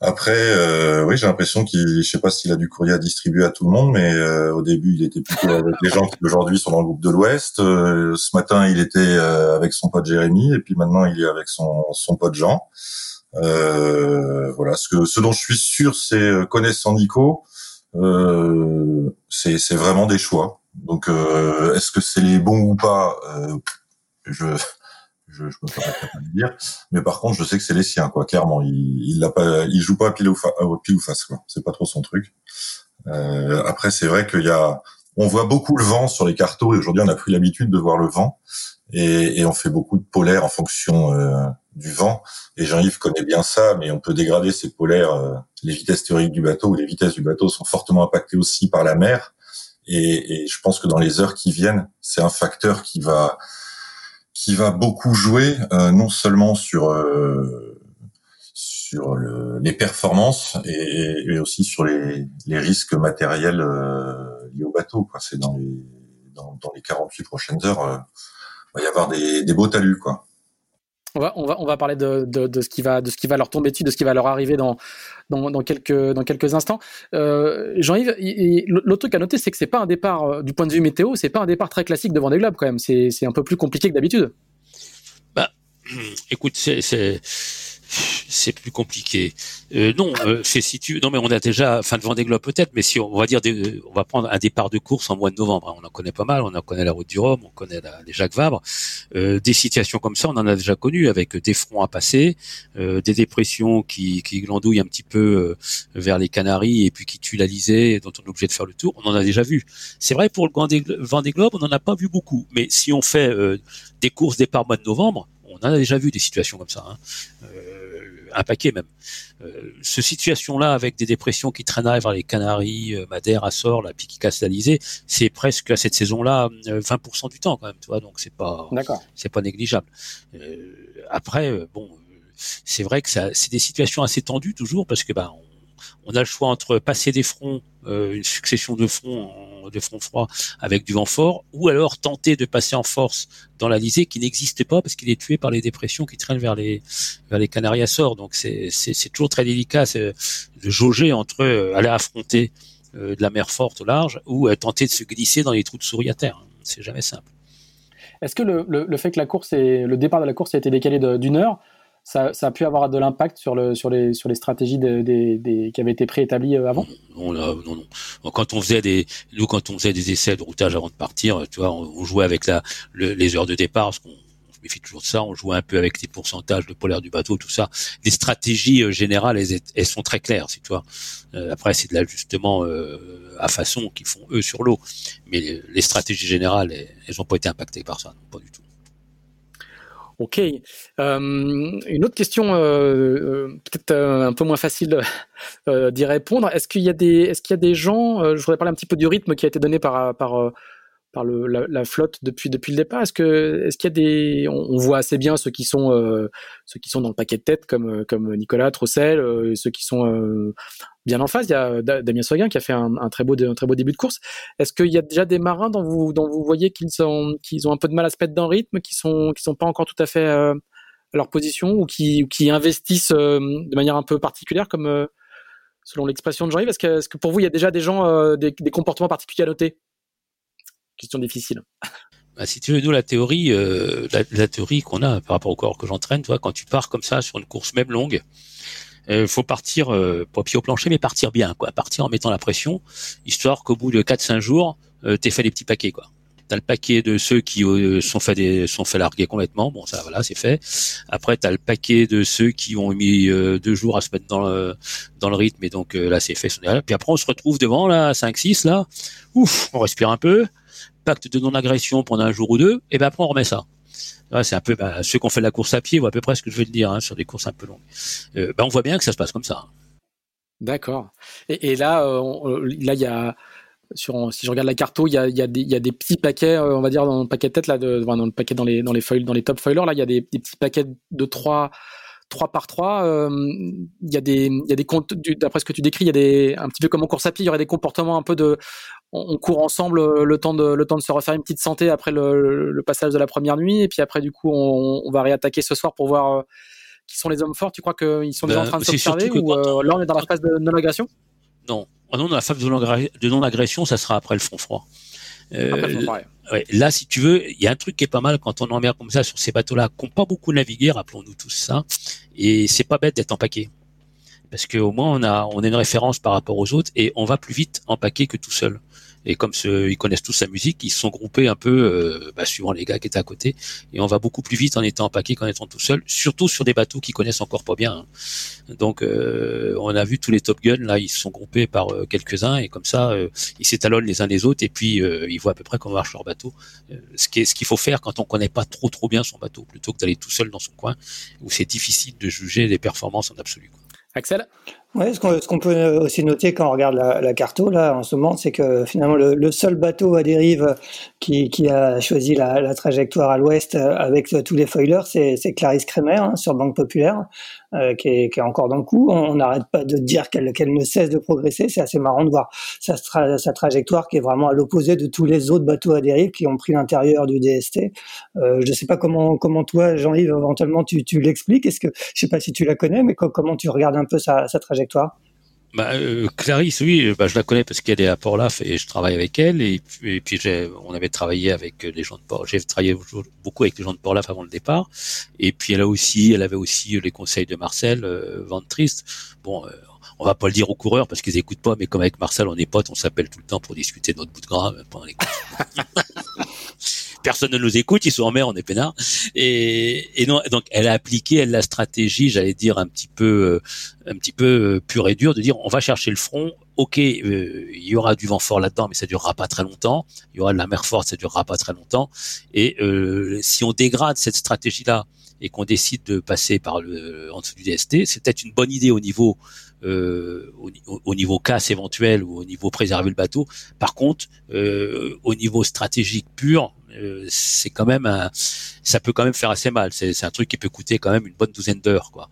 après, euh, oui, j'ai l'impression qu'il, je sais pas s'il a du courrier à distribuer à tout le monde, mais euh, au début, il était plutôt avec les gens qui aujourd'hui sont dans le groupe de l'Ouest. Euh, ce matin, il était euh, avec son pote Jérémy, et puis maintenant, il est avec son son pote Jean. Euh, voilà, ce que ce dont je suis sûr, c'est connaissant Nico, euh, c'est vraiment des choix. Donc, euh, est-ce que c'est les bons ou pas Je je, je me ferai pas dire. Mais par contre, je sais que c'est les siens, quoi. Clairement, il, il l'a pas, il joue pas pile ou, pile ou face, quoi. C'est pas trop son truc. Euh, après, c'est vrai qu'il y a, on voit beaucoup le vent sur les cartos et aujourd'hui, on a pris l'habitude de voir le vent et, on fait beaucoup de polaires en fonction euh, du vent. Et Jean-Yves connaît bien ça, mais on peut dégrader ces polaires. Euh, les vitesses théoriques du bateau ou les vitesses du bateau sont fortement impactées aussi par la mer. Et, et je pense que dans les heures qui viennent, c'est un facteur qui va qui va beaucoup jouer, euh, non seulement sur euh, sur le, les performances et, et, aussi sur les, les risques matériels euh, liés au bateau. C'est dans les dans, dans, les 48 prochaines heures, euh, il va y avoir des, des beaux talus, quoi.
On va, on va, on va parler de, de, ce qui va, de ce qui va leur tomber dessus, de ce qui va leur arriver dans, dans, dans quelques, dans quelques instants. Euh, Jean-Yves, l'autre truc à noter, c'est que c'est pas un départ, euh, du point de vue météo, c'est pas un départ très classique devant des globes quand même. C'est un peu plus compliqué que d'habitude.
Bah, écoute, c'est c'est plus compliqué. Euh, non, euh, c'est si tu, non mais on a déjà fin de Vendée Globe peut-être, mais si on, va dire, on va prendre un départ de course en mois de novembre. Hein, on en connaît pas mal, on en connaît la route du Rhum, on connaît la, les Jacques Vabre. Euh, des situations comme ça, on en a déjà connu avec des fronts à passer, euh, des dépressions qui, qui glandouillent un petit peu euh, vers les Canaries et puis qui tuent l'Alizé, dont on est obligé de faire le tour. On en a déjà vu. C'est vrai pour le Vendée Globe, on n'en a pas vu beaucoup, mais si on fait des courses départ mois de novembre, on en a déjà vu des situations comme ça. Hein un paquet même. Euh, ce situation-là avec des dépressions qui traîneraient vers les Canaries, euh, Madère, Açores, la puis qui c'est presque à cette saison-là 20% euh, du temps quand même, tu vois. Donc c'est pas, c'est pas négligeable. Euh, après, bon, c'est vrai que ça, c'est des situations assez tendues toujours parce que ben on, on a le choix entre passer des fronts, une succession de fronts de front froid avec du vent fort, ou alors tenter de passer en force dans l'Alizé qui n'existe pas parce qu'il est tué par les dépressions qui traînent vers les vers les Canaries. Donc c'est toujours très délicat de jauger entre euh, aller affronter euh, de la mer forte au large ou euh, tenter de se glisser dans les trous de souris à terre. C'est jamais simple.
Est-ce que le, le, fait que la course et le départ de la course a été décalé d'une heure, ça, ça, a pu avoir de l'impact sur, le, sur, les, sur les stratégies de, des, qui avaient été préétablies euh, avant?
Non, non, non, Quand on faisait des, nous, quand on faisait des essais de routage avant de partir, tu vois, on, jouait avec la, les heures de départ, parce qu'on je méfie toujours de ça, on jouait un peu avec les pourcentages de polaire du bateau, tout ça. Les stratégies euh, générales, elles, elles, sont très claires, si tu vois. Euh, après, c'est de l'ajustement à façon qu'ils font eux sur l'eau. Mais les, les, stratégies générales, elles n'ont pas été impactées par ça, non, pas du tout.
Ok. Euh, une autre question, euh, euh peut-être un peu moins facile d'y répondre. Est-ce qu'il y a des, est-ce qu'il y a des gens, je voudrais parler un petit peu du rythme qui a été donné par par par la, flotte depuis le départ. Est-ce y a des, on, voit assez bien ceux qui sont ceux qui sont dans le paquet de tête comme comme Nicolas Trossel, ceux qui sont bien en face. Il y a Damien Seguin qui a fait un, très beau, début de course. Est-ce qu'il y a déjà des marins dont vous, dont vous voyez qu'ils ont un peu de mal à se mettre dans le rythme, qui sont, qui sont pas encore tout à fait euh, à leur position ou qui, investissent euh, de manière un peu particulière, comme euh, selon l'expression de Jean-Yves? Est-ce que, pour vous, il y a déjà des gens, des, comportements particuliers à noter? Question difficile.
Bah, si tu veux, nous, la théorie, la, la, théorie qu'on a par rapport au corps que j'entraîne, toi, quand tu pars comme ça sur une course même longue, il euh, faut partir euh, pas pied au plancher, mais partir bien, quoi. Partir en mettant la pression, histoire qu'au bout de 4-5 jours, euh, t'aies fait des petits paquets, quoi. T'as le paquet de ceux qui euh, sont fait des, sont fait larguer complètement. Bon, ça, voilà, c'est fait. Après, t'as le paquet de ceux qui ont mis deux jours à se mettre dans le, dans le rythme, et donc là, c'est fait. Puis après, on se retrouve devant là, 5-6 là. Ouf, on respire un peu. Pacte de non-agression pendant un jour ou deux, et ben après, on remet ça c'est un peu bah, ceux qui ont fait la course à pied voient à peu près ce que je vais te dire hein, sur des courses un peu longues. Euh, bah, on voit bien que ça se passe comme ça.
D'accord. Et, là, euh, là, il y a si je regarde la carto, il y a, des, petits paquets, euh, on va dire dans le paquet de tête là, dans le paquet dans les dans les feuilles, dans les top foilers là, il y a des, des petits paquets de trois 3 par 3, euh, il y a des, il y a des comptes, d'après ce que tu décris, il y a des, un petit peu comme en course à pied, il y aurait des comportements un peu de, on, court ensemble euh, le temps de, le temps de se refaire une petite santé après le, le passage de la première nuit, et puis après, du coup, on, on va réattaquer ce soir pour voir euh, qui sont les hommes forts. Tu crois qu'ils sont déjà en ben, train de s'observer ou là, on est dans la phase de non-agression?
Non. Ah non, la phase de non-agression, ça sera après le front froid. Ouais, là, si tu veux, il y a un truc qui est pas mal quand on en met comme ça sur ces bateaux-là, qui n'ont pas beaucoup navigué, rappelons-nous tous ça, et c'est pas bête d'être empaqué. Parce qu'au moins, on a, on a une référence par rapport aux autres, et on va plus vite empaquer que tout seul. Et comme ce, ils connaissent tous sa musique, ils sont groupés un peu euh, bah, suivant les gars qui étaient à côté. Et on va beaucoup plus vite en étant empaqué qu'en étant tout seul, surtout sur des bateaux qui connaissent encore pas bien. Hein. Donc euh, on a vu tous les Top Gun, là, ils sont groupés par euh, quelques-uns et comme ça, ils s'étalonnent les uns les autres et puis ils voient à peu près comment marche leur bateau. ce ce qu'il faut faire quand on connaît pas trop trop bien son bateau, plutôt que d'aller tout seul dans son coin, où c'est difficile de juger les performances en absolu.
Axel?
Ce qu'on peut aussi noter quand on regarde la, la carto là en ce moment, c'est que finalement le, seul bateau à dérive qui, a choisi la, trajectoire à l'ouest euh, avec tous les foilers, c'est Clarisse Kremer hein, sur Banque Populaire, euh, qui, est, qui, est, encore dans le coup. On n'arrête pas de dire qu'elle ne cesse de progresser. C'est assez marrant de voir sa, sa trajectoire qui est vraiment à l'opposé de tous les autres bateaux à dérive qui ont pris l'intérieur du DST. Euh, je sais pas comment comment toi Jean-Yves éventuellement tu, tu l'expliques. Est-ce que je sais pas si tu la connais, mais comment tu regardes un peu sa, sa trajectoire?
Bah, euh, Clarisse, oui, bah, je la connais parce qu'elle est à Port-Laf et je travaille avec elle. Et, puis, on avait travaillé avec les gens de Port. J'ai travaillé beaucoup avec les gens de Port-Laf avant le départ. Et puis elle a aussi, elle avait aussi les conseils de Marcel euh, Van Trist. Bon, euh, on va pas le dire aux coureurs parce qu'ils écoutent pas, mais comme avec Marcel, on est potes, on s'appelle tout le temps pour discuter de notre bout de gras pendant les personne ne nous écoute, ils sont en mer, on est peinard. Et, et non, donc elle a appliqué elle la stratégie, j'allais dire un petit peu, euh, un petit peu euh, pur et dur, de dire on va chercher le front. Ok, euh, il y aura du vent fort là-dedans, mais ça durera pas très longtemps. Il y aura de la mer forte, ça durera pas très longtemps. Et si on dégrade cette stratégie-là et qu'on décide de passer par le en dessous du DST, c'est peut-être une bonne idée au niveau euh, au, au, niveau casse éventuel ou au niveau préserver le bateau. Par contre, euh, au niveau stratégique pur, euh, c'est quand même un, ça peut quand même faire assez mal. C'est un truc qui peut coûter quand même une bonne douzaine d'heures, quoi.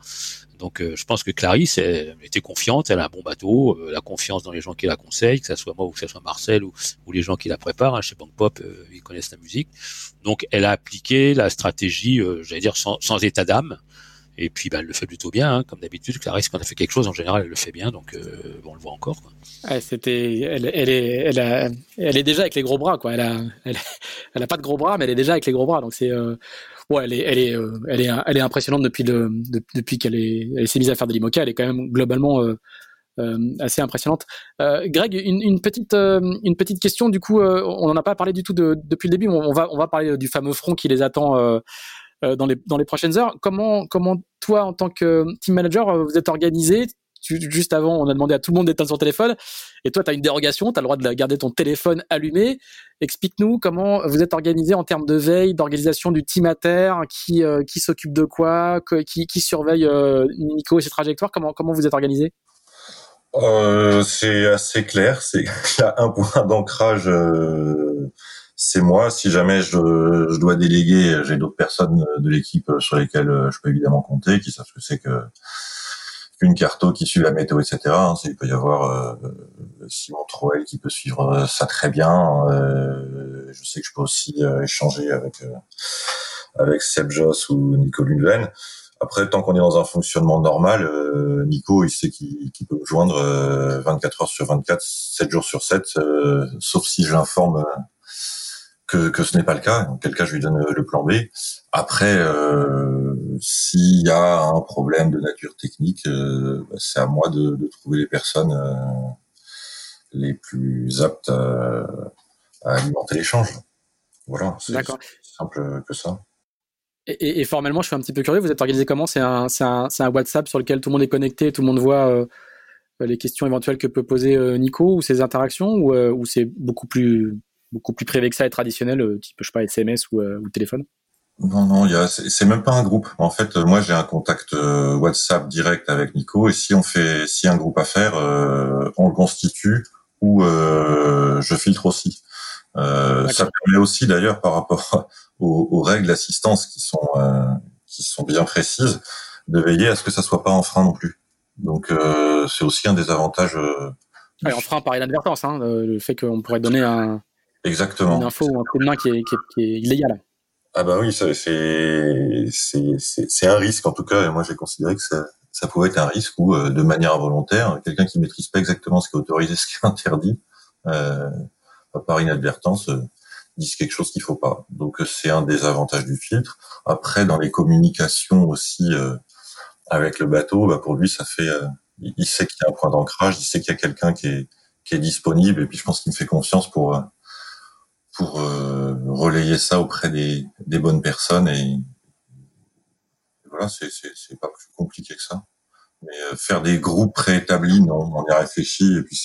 Donc, euh, je pense que Clarisse elle, était confiante, elle a un bon bateau, euh, la confiance dans les gens qui la conseillent, que ce soit moi ou que ce soit Marcel ou, ou les gens qui la préparent. Hein, chez Bank Pop, ils connaissent la musique. Donc, elle a appliqué la stratégie, j'allais dire sans, sans état d'âme. Et puis, bah, elle le fait plutôt bien, hein, comme d'habitude. Clarisse, quand elle fait quelque chose, en général, elle le fait bien. Donc, euh, on le voit encore.
Elle, est, déjà avec les gros bras, quoi. Elle a, pas de gros bras, mais elle est déjà avec les gros bras. Donc, c'est, euh, ouais, elle est, elle est, euh, elle est, elle est impressionnante depuis depuis qu'elle est, elle s'est mise à faire de l'imoca. Elle est quand même globalement assez impressionnante. Greg, une, petite, une petite question. Du coup, on n'en a pas parlé du tout de, depuis le début. On, va, on va parler du fameux front qui les attend dans, les, dans les prochaines heures. Comment, comment toi, en tant que team manager, euh, vous êtes organisé? Juste avant, on a demandé à tout le monde d'éteindre son téléphone. Et toi, tu as une dérogation, tu as le droit de garder ton téléphone allumé. Explique-nous comment vous êtes organisé en termes de veille, d'organisation du team à terre, qui, euh, qui s'occupe de quoi, qui, qui surveille Nico et ses trajectoires. Comment, comment vous êtes organisé?
Euh, C'est assez clair. C'est un point d'ancrage c'est moi. Si jamais je, je dois déléguer, j'ai d'autres personnes de l'équipe sur lesquelles je peux évidemment compter, qui savent ce que c'est que qu'une carto qui suit la météo, etc. Hein, il peut y avoir euh, Simon Troel qui peut suivre ça très bien. Euh, je sais que je peux aussi euh, échanger avec euh, avec Seb Joss ou Nico Lundven. Après, tant qu'on est dans un fonctionnement normal, euh, Nico, il sait qu'il peut me joindre 24 heures sur 24, 7 jours sur 7, sauf si j'informe que, que ce n'est pas le cas, dans quel cas je lui donne le plan B. Après, euh, s'il y a un problème de nature technique, euh, bah, c'est à moi de, de, trouver les personnes euh, les plus aptes à, à alimenter l'échange. Voilà, c'est simple que ça.
Et, et, formellement, je suis un petit peu curieux, vous êtes organisé comment? C'est un, un, un, WhatsApp sur lequel tout le monde est connecté, tout le monde voit euh, les questions éventuelles que peut poser euh, Nico ou ses interactions, ou, ou c'est beaucoup plus beaucoup plus privé que ça et traditionnel, euh, type, je sais pas, SMS ou, euh, ou téléphone
non, non, c'est même pas un groupe. En fait, moi, j'ai un contact euh, WhatsApp direct avec Nico, et si on fait, si un groupe à faire, on le constitue ou je filtre aussi. ça permet aussi, d'ailleurs, par rapport aux, règles d'assistance qui sont qui sont bien précises, de veiller à ce que ça soit pas en frein non plus. Donc, c'est aussi un des avantages.
Ouais, en frein par inadvertance, hein, le fait qu'on pourrait donner un
Exactement.
Une info ou un coup de main qui est, qui est, qui est illégal.
Ah bah oui, c'est un risque en tout cas. Et moi, j'ai considéré que ça, ça pouvait être un risque où, euh, de manière involontaire, quelqu'un qui maîtrise pas exactement ce qui est autorisé, ce qui est interdit, euh, par inadvertance, disent quelque chose qu'il faut pas. Donc c'est un des avantages du filtre. Après, dans les communications aussi avec le bateau, bah, pour lui, ça fait, il sait qu'il y a un point d'ancrage, il sait qu'il y a quelqu'un qui est, qui est disponible, et puis je pense qu'il me fait confiance pour pour euh, relayer ça auprès des, bonnes personnes et voilà, c'est pas plus compliqué que ça. Mais euh, faire des groupes préétablis, non, on y a réfléchi et puis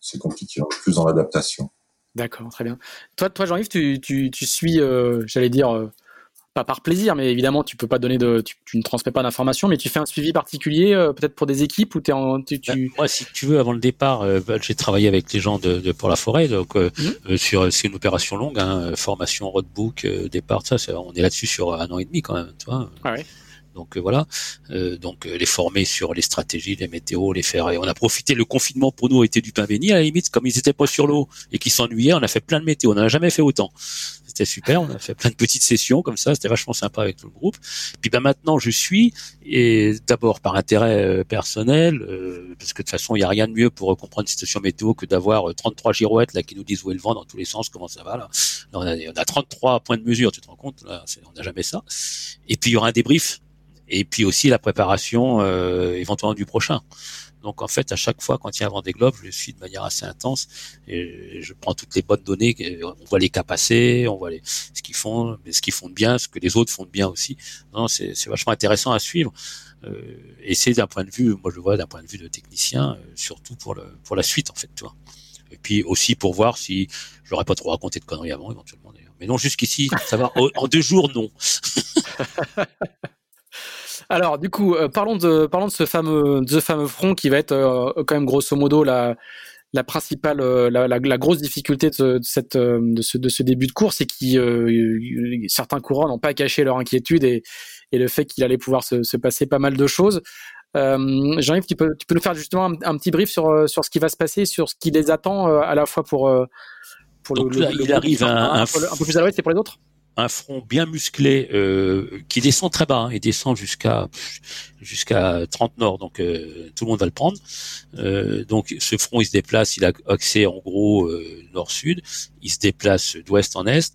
c'est compliqué, plus dans l'adaptation.
D'accord, très bien. Toi, toi Jean-Yves, tu, tu, tu suis, euh, j'allais dire, pas par plaisir, mais évidemment, tu peux pas donner de, tu, ne transmets pas d'informations, mais tu fais un suivi particulier, euh, peut-être pour des équipes où es en, tu,
bah, moi, si tu veux, avant le départ, euh, bah, j'ai travaillé avec les gens de, de pour la forêt, donc euh, mhm. sur c'est une opération longue, hein, formation roadbook, départ, ça, on est là-dessus sur un an et demi quand même, tu vois. Ah ouais. Donc voilà, donc les former sur les stratégies, les météos, les faire. Et on a profité. Le confinement pour nous était du pain béni. À la limite, comme ils étaient pas sur l'eau et qu'ils s'ennuyaient, on a fait plein de météos. On n'a jamais fait autant c'était super. On a fait plein de petites sessions comme ça, c'était vachement sympa avec tout le groupe. Puis ben maintenant, je suis et d'abord par intérêt euh, personnel, euh, parce que de toute façon, il n'y a rien de mieux pour comprendre une situation météo que d'avoir 33 euh, girouettes là qui nous disent où est le vent dans tous les sens, comment ça va là. on, a, on, a, 33 points de mesure, tu te rends compte là, On n'a jamais ça. Et puis il y aura un débrief. Et puis aussi la préparation éventuellement du prochain. Donc en fait, à chaque fois quand il y a un Vendée Globe, je le suis de manière assez intense et je prends toutes les bonnes données. On voit les cas passer, on voit les, ce qu'ils font, ce qu'ils font de bien, ce que les autres font de bien aussi. Non, c'est vachement intéressant à suivre. Euh, et c'est d'un point de vue, moi je le vois d'un point de vue de technicien, euh, surtout pour le pour la suite en fait, tu vois. Et puis aussi pour voir si j'aurais pas trop raconté de conneries avant éventuellement d'ailleurs. Mais non, jusqu'ici, ça va. en deux jours, non.
Alors, du coup, euh, parlons de parlons de ce fameux de ce fameux front qui va être euh, quand même grosso modo la la principale, euh, la, la, la, grosse difficulté de, cette, de, ce, de ce début de course, c'est que certains courants n'ont pas caché leur inquiétude et, et le fait qu'il allait pouvoir se, se, passer pas mal de choses. Jean-Yves, tu peux, tu peux nous faire justement un, petit brief sur, sur ce qui va se passer, sur ce qui les attend à la fois pour,
pour le, là, il arrive un,
un, un, peu plus à l'ouest et pour les autres?
Un front bien musclé euh, qui descend très bas, hein, il descend jusqu'à jusqu'à 30 nord, donc euh, tout le monde va le prendre. Euh, donc ce front il se déplace, il a accès en gros nord-sud, il se déplace d'ouest en est,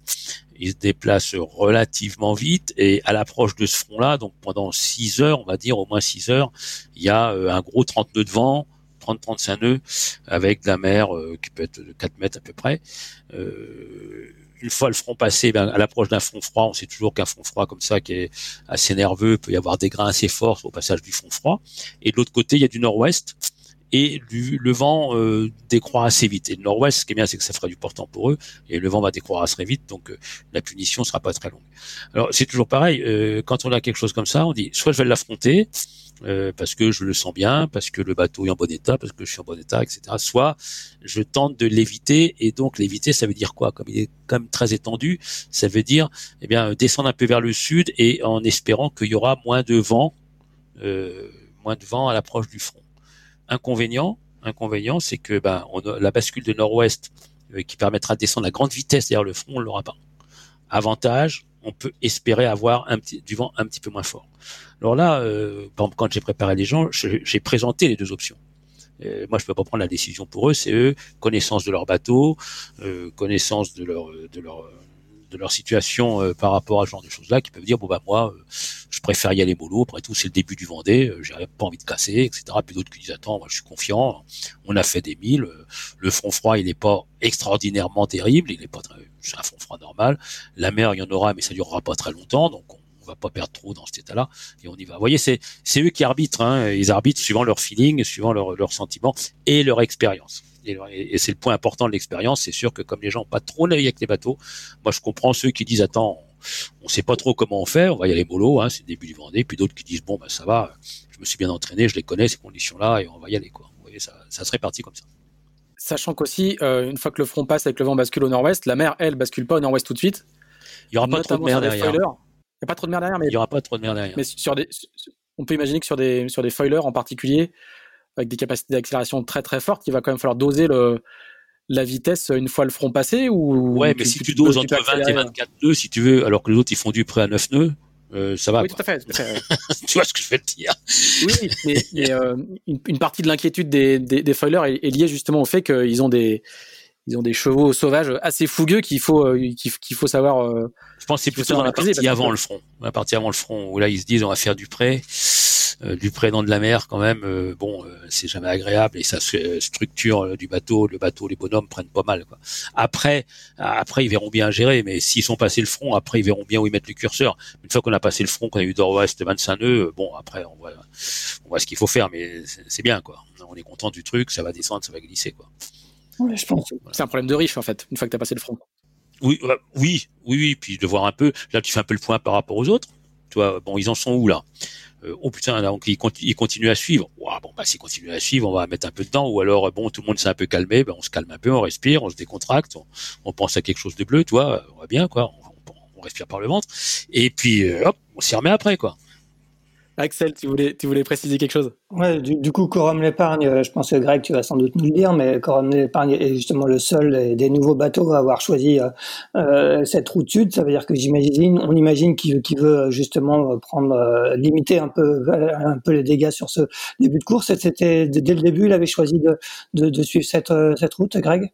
il se déplace relativement vite et à l'approche de ce front-là, donc pendant 6 heures, on va dire au moins 6 heures, il y a un gros 30 nœuds de vent, 30-35 nœuds avec de la mer qui peut être de 4 mètres à peu près. Euh, une fois le front passé, ben, à l'approche d'un front froid, on sait toujours qu'un front froid comme ça, qui est assez nerveux, peut y avoir des grains assez forts au passage du front froid. Et de l'autre côté, il y a du nord-ouest et le vent euh, décroît assez vite. Et le nord-ouest, ce qui est bien, c'est que ça fera du portant pour eux, et le vent va décroître assez vite, donc euh, la punition sera pas très longue. Alors c'est toujours pareil, euh, quand on a quelque chose comme ça, on dit soit je vais l'affronter, euh, parce que je le sens bien, parce que le bateau est en bon état, parce que je suis en bon état, etc. Soit je tente de l'éviter, et donc l'éviter, ça veut dire quoi? Comme il est quand même très étendu, ça veut dire eh bien descendre un peu vers le sud et en espérant qu'il y aura moins de vent, euh, moins de vent à l'approche du front. Inconvénient, inconvénient, c'est que ben la bascule de nord-ouest euh, qui permettra de descendre à grande vitesse derrière le front, on l'aura pas. Avantage, on peut espérer avoir un du vent un petit peu moins fort. Alors là, euh, quand j'ai préparé les gens, j'ai présenté les deux options. Euh, moi, je peux pas prendre la décision pour eux. C'est eux, connaissance de leur bateau, euh, connaissance de leur de leur de leur situation euh, par rapport à ce genre de choses-là, qui peuvent dire bon bah moi, euh, je préfère y aller mollo. Après tout, c'est le début du Vendée, j'ai pas envie de casser, etc. Puis d'autres qui disent attends, moi je suis confiant. On a fait des milles. Le front froid, il n'est pas extraordinairement terrible. Il est pas c'est un front froid normal. La mer, il y en aura, mais ça durera pas très longtemps. Donc va pas perdre trop dans cet état-là et on y va. Vous voyez, c'est c'est eux qui arbitrent. Hein, ils arbitrent suivant leur feeling, suivant leur leur sentiment et leur expérience. Et, c'est le point important de l'expérience. C'est sûr que comme les gens n'ont pas trop navigué avec les bateaux, moi je comprends ceux qui disent attends, on sait pas trop comment on fait, on va y aller mollo, hein, c'est le début du Vendée. Puis d'autres qui disent bon bah ça va, je me suis bien entraîné, je les connais ces conditions-là et on va y aller quoi. Vous voyez, ça, ça serait parti comme ça.
Sachant qu'aussi, euh, une fois que le front passe avec le vent bascule au nord-ouest, la mer, elle, bascule pas au nord-ouest tout de suite.
Il y aura pas trop de mer derrière.
Il n'y a pas trop de mer derrière, mais
il y aura pas trop de mer derrière.
Mais sur des, on peut imaginer que sur des sur des foilers en particulier, avec des capacités d'accélération très très fortes, il va quand même falloir doser le la vitesse une fois le front passé ou
ouais mais si tu, doses entre 20 et 24 nœuds si tu veux alors que les autres ils font du près à 9 nœuds euh, ça va.
Oui, tout à fait.
tu vois ce que je veux te dire?
oui, mais, euh, une, une, partie de l'inquiétude des, des, des foilers est, est, liée justement au fait qu'ils ont des ils ont des chevaux sauvages assez fougueux qu'il faut qu'il faut savoir.
je pense que c'est plutôt dans la partie avant le front, la partie avant le front où là ils se disent on va faire du prêt euh, du près dans de la mer quand même, euh, bon, euh, c'est jamais agréable et ça structure du bateau, le bateau, les bonhommes prennent pas mal. Quoi. Après, après ils verront bien gérer, mais s'ils sont passés le front, après ils verront bien où ils mettent le curseur. Une fois qu'on a passé le front, qu'on a eu nord-ouest 25 nœuds, bon, après on voit, on voit ce qu'il faut faire, mais c'est bien quoi. On est content du truc, ça va descendre, ça va glisser quoi.
je pense. C'est un problème de riche en fait, une fois que tu as passé le front.
Oui, oui, oui, oui, puis de voir un peu. Là, tu fais un peu le point par rapport aux autres. Tu vois, bon, ils en sont où là? Euh, oh putain, donc il, continue, à suivre. bon, bah s'il continue à suivre, on va mettre un peu de temps. Ou alors, bon, tout le monde s'est un peu calmé, ben, on se calme un peu, on respire, on se décontracte, on, pense à quelque chose de bleu, toi, on va bien, quoi. On, on, respire par le ventre. Et puis, euh, hop, on s'y remet après, quoi.
Axel, tu voulais, tu voulais préciser quelque chose?
Ouais, du, coup, Corum l'épargne, euh, je pense que Greg, tu vas sans doute nous le dire, mais Corum l'épargne est justement le seul des nouveaux bateaux à avoir choisi euh, euh, cette route sud. Ça veut dire que j'imagine, on imagine qu'il veut justement prendre, limiter un peu, un peu les dégâts sur ce début de course. C'était dès le début, il avait choisi de, de, suivre cette, cette route, Greg?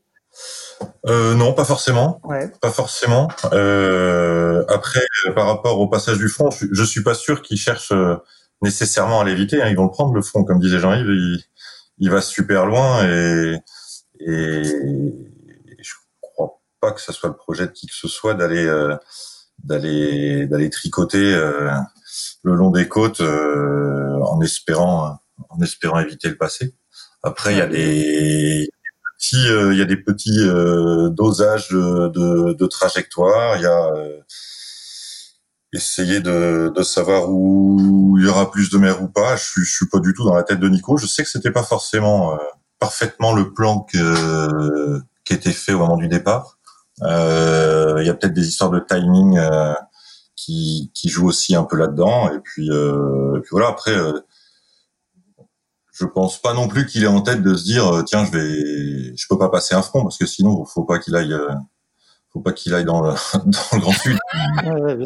Non, pas forcément. Pas forcément. après, par rapport au passage du front, je, suis pas sûr qu'il cherche nécessairement à l'éviter. Hein. Ils vont le prendre le front, comme disait Jean-Yves. Il, il, va super loin et, et je crois pas que ce soit le projet de qui que ce soit d'aller euh, d'aller d'aller tricoter euh, le long des côtes euh, en espérant en espérant éviter le passé. Après, il y a des petits il y a des petits dosages de, de, trajectoire. Il y a essayer de, savoir où il y aura plus de mer ou pas. Je je suis pas du tout dans la tête de Nico. Je sais que c'était pas forcément euh, parfaitement le plan qui était fait au moment du départ. Euh, il y a peut-être des histoires de timing euh, qui, jouent aussi un peu là-dedans. Et euh, puis voilà. Après, je pense pas non plus qu'il est en tête de se dire tiens, je vais, je peux pas passer un front parce que sinon, faut pas qu'il aille faut pas qu'il aille dans le, dans le Grand Sud.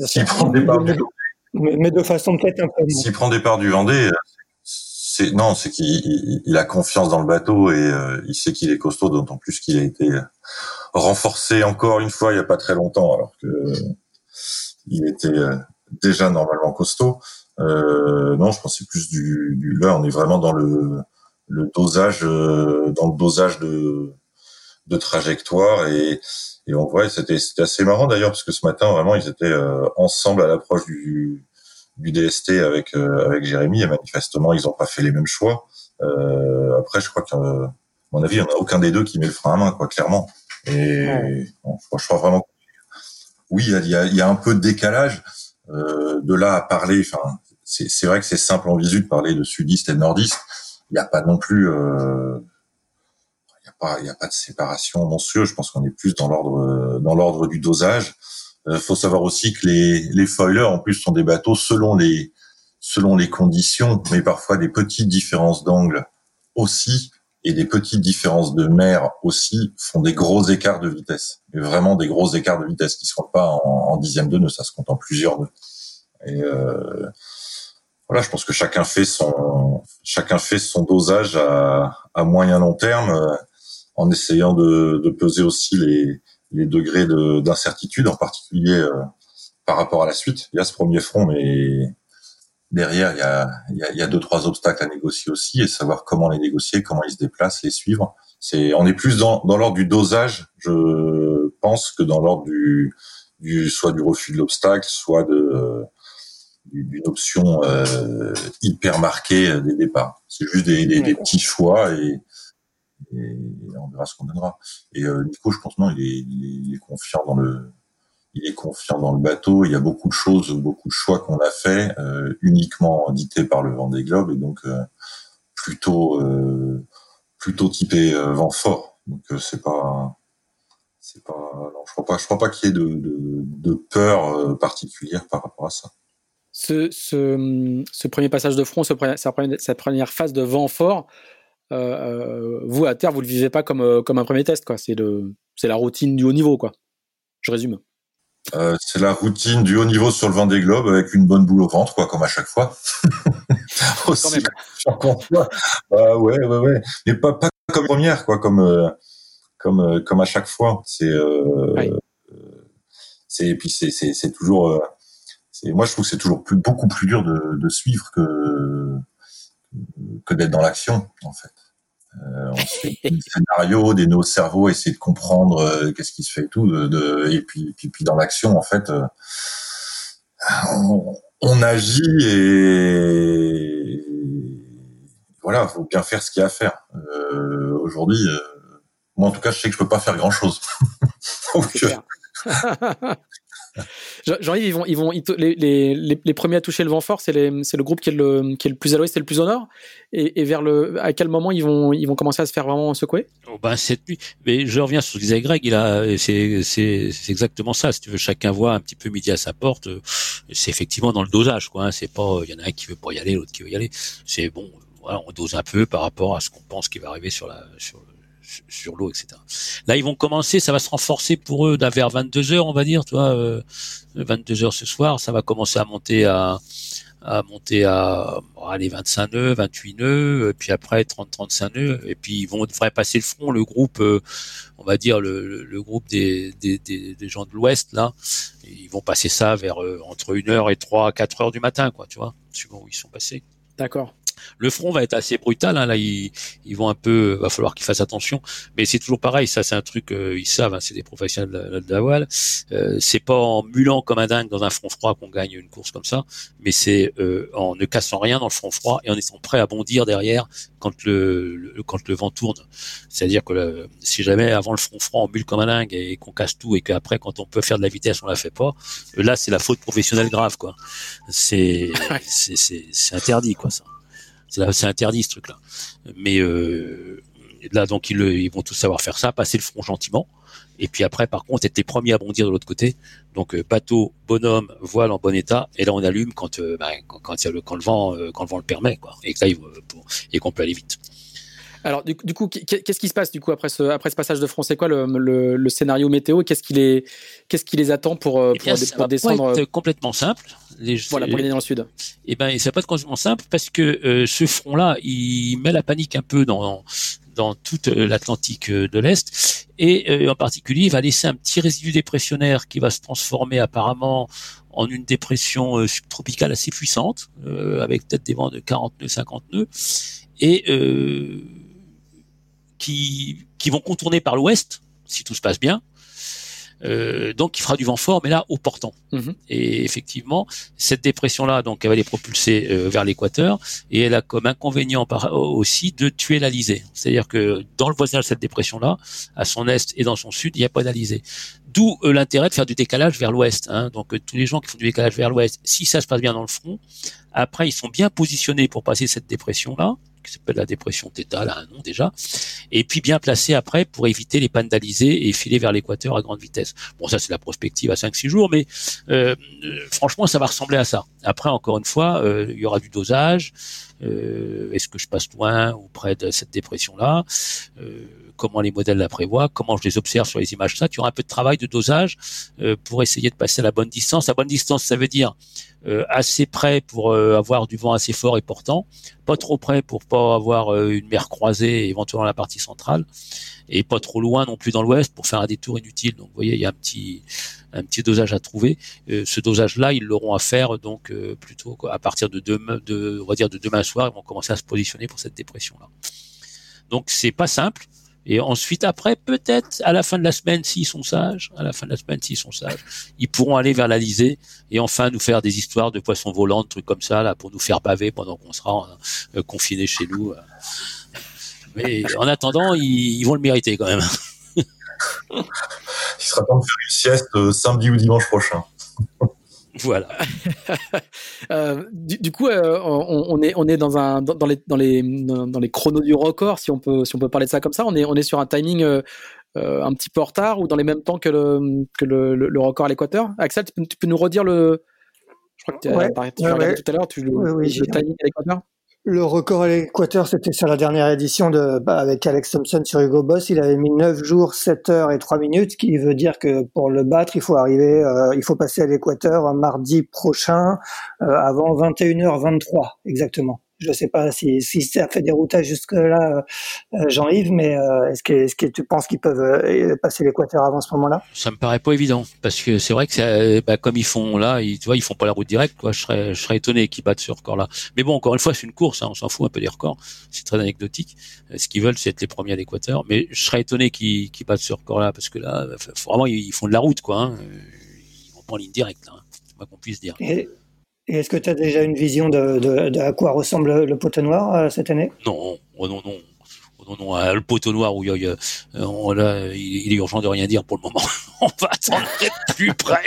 S'il prend des parts du...
mais, de façon peut-être un peu.
S'il prend des parts du Vendée, c'est non, c'est qu'il il a confiance dans le bateau et euh, il sait qu'il est costaud, d'autant plus qu'il a été renforcé encore une fois il y a pas très longtemps, alors que il était euh, déjà normalement costaud. Euh, non, je pensais plus du, du, là, on est vraiment dans le, le dosage, euh, dans le dosage de, de trajectoire et et on voit, c'était assez marrant d'ailleurs parce que ce matin vraiment ils étaient euh, ensemble à l'approche du, du DST avec euh, avec Jérémy et manifestement ils n'ont pas fait les mêmes choix. Euh, après, je crois qu'à mon avis, il n'y en a aucun des deux qui met le frein à main, quoi, clairement. Et je, crois, vraiment. Oui, il y a, y a, un peu de décalage de là à parler. Enfin, c'est vrai que c'est simple en visu de parler de sudiste et de nordiste. Il n'y a pas non plus il n'y a pas de séparation monstrueuse. Je pense qu'on est plus dans l'ordre euh, dans l'ordre du dosage. Il euh, faut savoir aussi que les les foilers en plus sont des bateaux selon les selon les conditions, mais parfois des petites différences d'angle aussi et des petites différences de mer aussi font des gros écarts de vitesse. Vraiment des gros écarts de vitesse qui se comptent pas en, en dixième de nœud, ça se compte en plusieurs nœuds. Et euh, voilà, je pense que chacun fait son chacun fait son dosage à, à moyen long terme en essayant de, de peser aussi les, les degrés d'incertitude, en particulier euh, par rapport à la suite. Il y a ce premier front, mais derrière, il y a, il y a, il y a deux, trois obstacles à négocier aussi et savoir comment les négocier, comment ils se déplacent, les suivre. C'est, on est plus dans, dans l'ordre du dosage, je pense, que dans l'ordre du, du, soit du refus de l'obstacle, soit de, d'une option euh, hyper marquée des départs. C'est juste des, des, des, petits choix et, et on verra ce qu'on donnera. Et euh, Nico, je pense non, il est, il est, confiant dans le, il est confiant dans le bateau. Il y a beaucoup de choses, beaucoup de choix qu'on a fait, euh, uniquement dictés par le vent des globes, et donc euh, plutôt, euh, plutôt typé euh, vent fort. Donc c'est pas, c'est pas, non, je crois pas, je crois pas qu'il y ait de, de, de peur particulière par rapport à ça.
Ce, ce, ce, premier passage de front, ce, cette première phase de vent fort, euh, euh, vous à terre vous le vivez pas comme euh, comme un premier test quoi. C'est la routine du haut niveau quoi. Je résume.
Euh, c'est la routine du haut niveau sur le vent des globes avec une bonne boule au ventre, quoi, comme à chaque fois. Aussi, Quand même. Bah, ouais, ouais, ouais. Mais pas, pas comme première, quoi, comme, comme comme à chaque fois. C'est c'est puis c'est toujours moi je trouve que c'est toujours plus, beaucoup plus dur de, de suivre que que d'être dans l'action en fait. Euh, on se fait des scénarios, des nos cerveaux, essayer de comprendre euh, qu'est-ce qui se fait et tout, de, et puis, puis, puis dans l'action en fait, euh, on, on, agit et voilà, faut bien faire ce qu'il y a à faire. Aujourd'hui, moi en tout cas, je sais que je peux pas faire grand chose. Donc,
Jean-Yves, ils vont, ils vont, les, premiers à toucher le vent fort, c'est le groupe qui est le, le plus à l'ouest et le plus au nord. Et, vers le, à quel moment ils vont, ils vont commencer à se faire vraiment secouer?
Oh ben cette nuit. Mais je reviens sur ce que disait Greg. C'est, exactement ça. Si tu veux, chacun voit un petit peu midi à sa porte. C'est effectivement dans le dosage, quoi. Hein. C'est pas, il y en a un qui veut pas y aller, l'autre qui veut y aller. C'est bon. On dose un peu par rapport à ce qu'on pense qui va arriver sur la, sur sur l'eau, etc. Là, ils vont commencer, ça va se renforcer pour eux vers 22 heures, on va dire, toi, euh, 22 heures ce soir, ça va commencer à monter à à monter à aller 25 nœuds, 28 nœuds, puis après 30, 35 nœuds, et puis ils vont devraient passer le front, le groupe, euh, on va dire le, groupe des, gens de l'Ouest là, ils vont passer ça vers euh, entre 1 heure et 3, 4 heures du matin, quoi, tu vois, suivant où ils sont passés.
D'accord.
Le front va être assez brutal. Hein, là, ils, ils, vont un peu, va falloir qu'ils fassent attention. Mais c'est toujours pareil. Ça, c'est un truc, euh, ils savent. Hein, c'est des professionnels de la, voile. Euh, c'est pas en mulant comme un dingue dans un front froid qu'on gagne une course comme ça, mais c'est euh, en ne cassant rien dans le front froid et en étant prêt à bondir derrière quand le, quand le vent tourne. C'est-à-dire que si jamais avant le front froid on mule comme un dingue et qu'on casse tout et qu'après quand on peut faire de la vitesse on la fait pas, là c'est la faute professionnelle grave quoi. C'est c'est interdit quoi ça. C'est interdit ce truc-là. Mais euh, là, donc ils, ils, vont tous savoir faire ça, passer le front gentiment. Et puis après, par contre, être les premiers à bondir de l'autre côté. Donc euh, bateau, bonhomme, voile en bon état. Et là, on allume quand euh, bah, quand, le, quand le vent quand le vent le permet, quoi. Et que là, et qu'on peut aller vite.
Alors du, du coup, qu'est-ce qui se passe du coup après ce après ce passage de front C'est quoi le, le, le, scénario météo Qu'est-ce qui les qu'est-ce qui les attend pour
eh pour, pour descendre pas être complètement simple.
Les, voilà pour aller dans le sud.
Eh ben, ça va pas être complètement simple parce que euh, ce front-là, il met la panique un peu dans dans toute l'Atlantique de l'Est et euh, en particulier, il va laisser un petit résidu dépressionnaire qui va se transformer apparemment en une dépression euh, subtropicale assez puissante, avec peut-être des vents de 40 nœuds, 50 nœuds, et qui, qui vont contourner par l'ouest, si tout se passe bien. Euh, donc il fera du vent fort, mais là au portant. Mhm. Et effectivement, cette dépression-là, donc elle va les propulser euh, vers l'équateur, et elle a comme inconvénient par, aussi de tuer l'alizé. C'est-à-dire que dans le voisinage de cette dépression-là, à son est et dans son sud, il n'y a pas d'alizé. D'où euh, l'intérêt de faire du décalage vers l'ouest. Hein. Donc tous les gens qui font du décalage vers l'ouest, si ça se passe bien dans le front, après ils sont bien positionnés pour passer cette dépression-là qui s'appelle la dépression Theta, là un nom déjà, et puis bien placé après pour éviter les pannes et filer vers l'équateur à grande vitesse. Bon, ça c'est la prospective à 5-6 jours, mais euh, euh, franchement ça va ressembler à ça. Après, encore une fois, euh, il y aura du dosage. Est-ce que je passe loin ou près de cette dépression-là Comment les modèles la prévoient Comment je les observe sur les images Ça, tu auras un peu de travail de dosage pour essayer de passer à la bonne distance. La bonne distance, ça veut dire euh, assez près pour euh, avoir du vent assez fort et portant, pas trop près pour pas avoir euh, une mer croisée éventuellement la partie centrale, et pas trop loin non plus dans l'ouest pour faire un détour inutile. Donc vous voyez, il y a un petit un petit dosage à trouver. ce dosage-là, ils l'auront à faire donc plutôt à partir de demain, de on va de demain soir, ils vont commencer à se positionner pour cette dépression-là. Donc c'est pas simple. Et ensuite, après, peut-être à la fin de la semaine, s'ils sont sages, à la fin de la semaine, s'ils sont sages, ils pourront aller vers l'Alizé et enfin nous faire des histoires de poissons volants, de trucs comme ça, là, pour nous faire baver pendant qu'on sera euh, confinés chez nous. Euh. Mais en attendant, ils, vont le mériter quand même.
Il sera temps de faire une sieste euh, samedi ou dimanche prochain.
Voilà.
euh, du, coup, euh, on, on, est on est dans un dans, les dans les dans les chronos du record, si on peut si on peut parler de ça comme ça. On est on est sur un timing euh, euh un petit peu en retard ou dans les mêmes temps que le que le, le, record à l'équateur. Axel, tu peux, tu peux, nous redire le je crois que tu as parlé tout à l'heure, tu le, le timing à l'équateur?
Le record à l'équateur, c'était sur la dernière édition de, bah, avec Alex Thompson sur Hugo Boss. Il avait mis 9 jours, 7 heures et 3 minutes, ce qui veut dire que pour le battre, il faut arriver, euh, il faut passer à l'équateur mardi prochain, euh, avant 21h23, exactement. Je sais pas si, si ça fait des routages jusque-là, Jean-Yves, mais est-ce que, est-ce que tu penses qu'ils peuvent passer l'équateur avant ce moment-là?
Ça me paraît pas évident, parce que c'est vrai que bah, comme ils font là, ils, tu vois, ils font pas la route directe. Quoi. Je serais, je serais étonné qu'ils battent ce record-là. Mais bon, encore une fois, c'est une course, hein, on s'en fout un peu des records. C'est très anecdotique. Ce qu'ils veulent, c'est être les premiers à l'équateur. Mais je serais étonné qu'ils battent ce record-là, parce que là, vraiment, ils font de la route, quoi. Hein. Ils vont pas en ligne directe, hein, qu'on puisse dire.
Et, est-ce que tu as déjà une vision de, de, à quoi ressemble le poteau noir euh, cette année?
Non, oh non, non. Oh non, non, le poteau noir où il, y a, on, là, il est urgent de rien dire pour le moment. on va attendre plus près.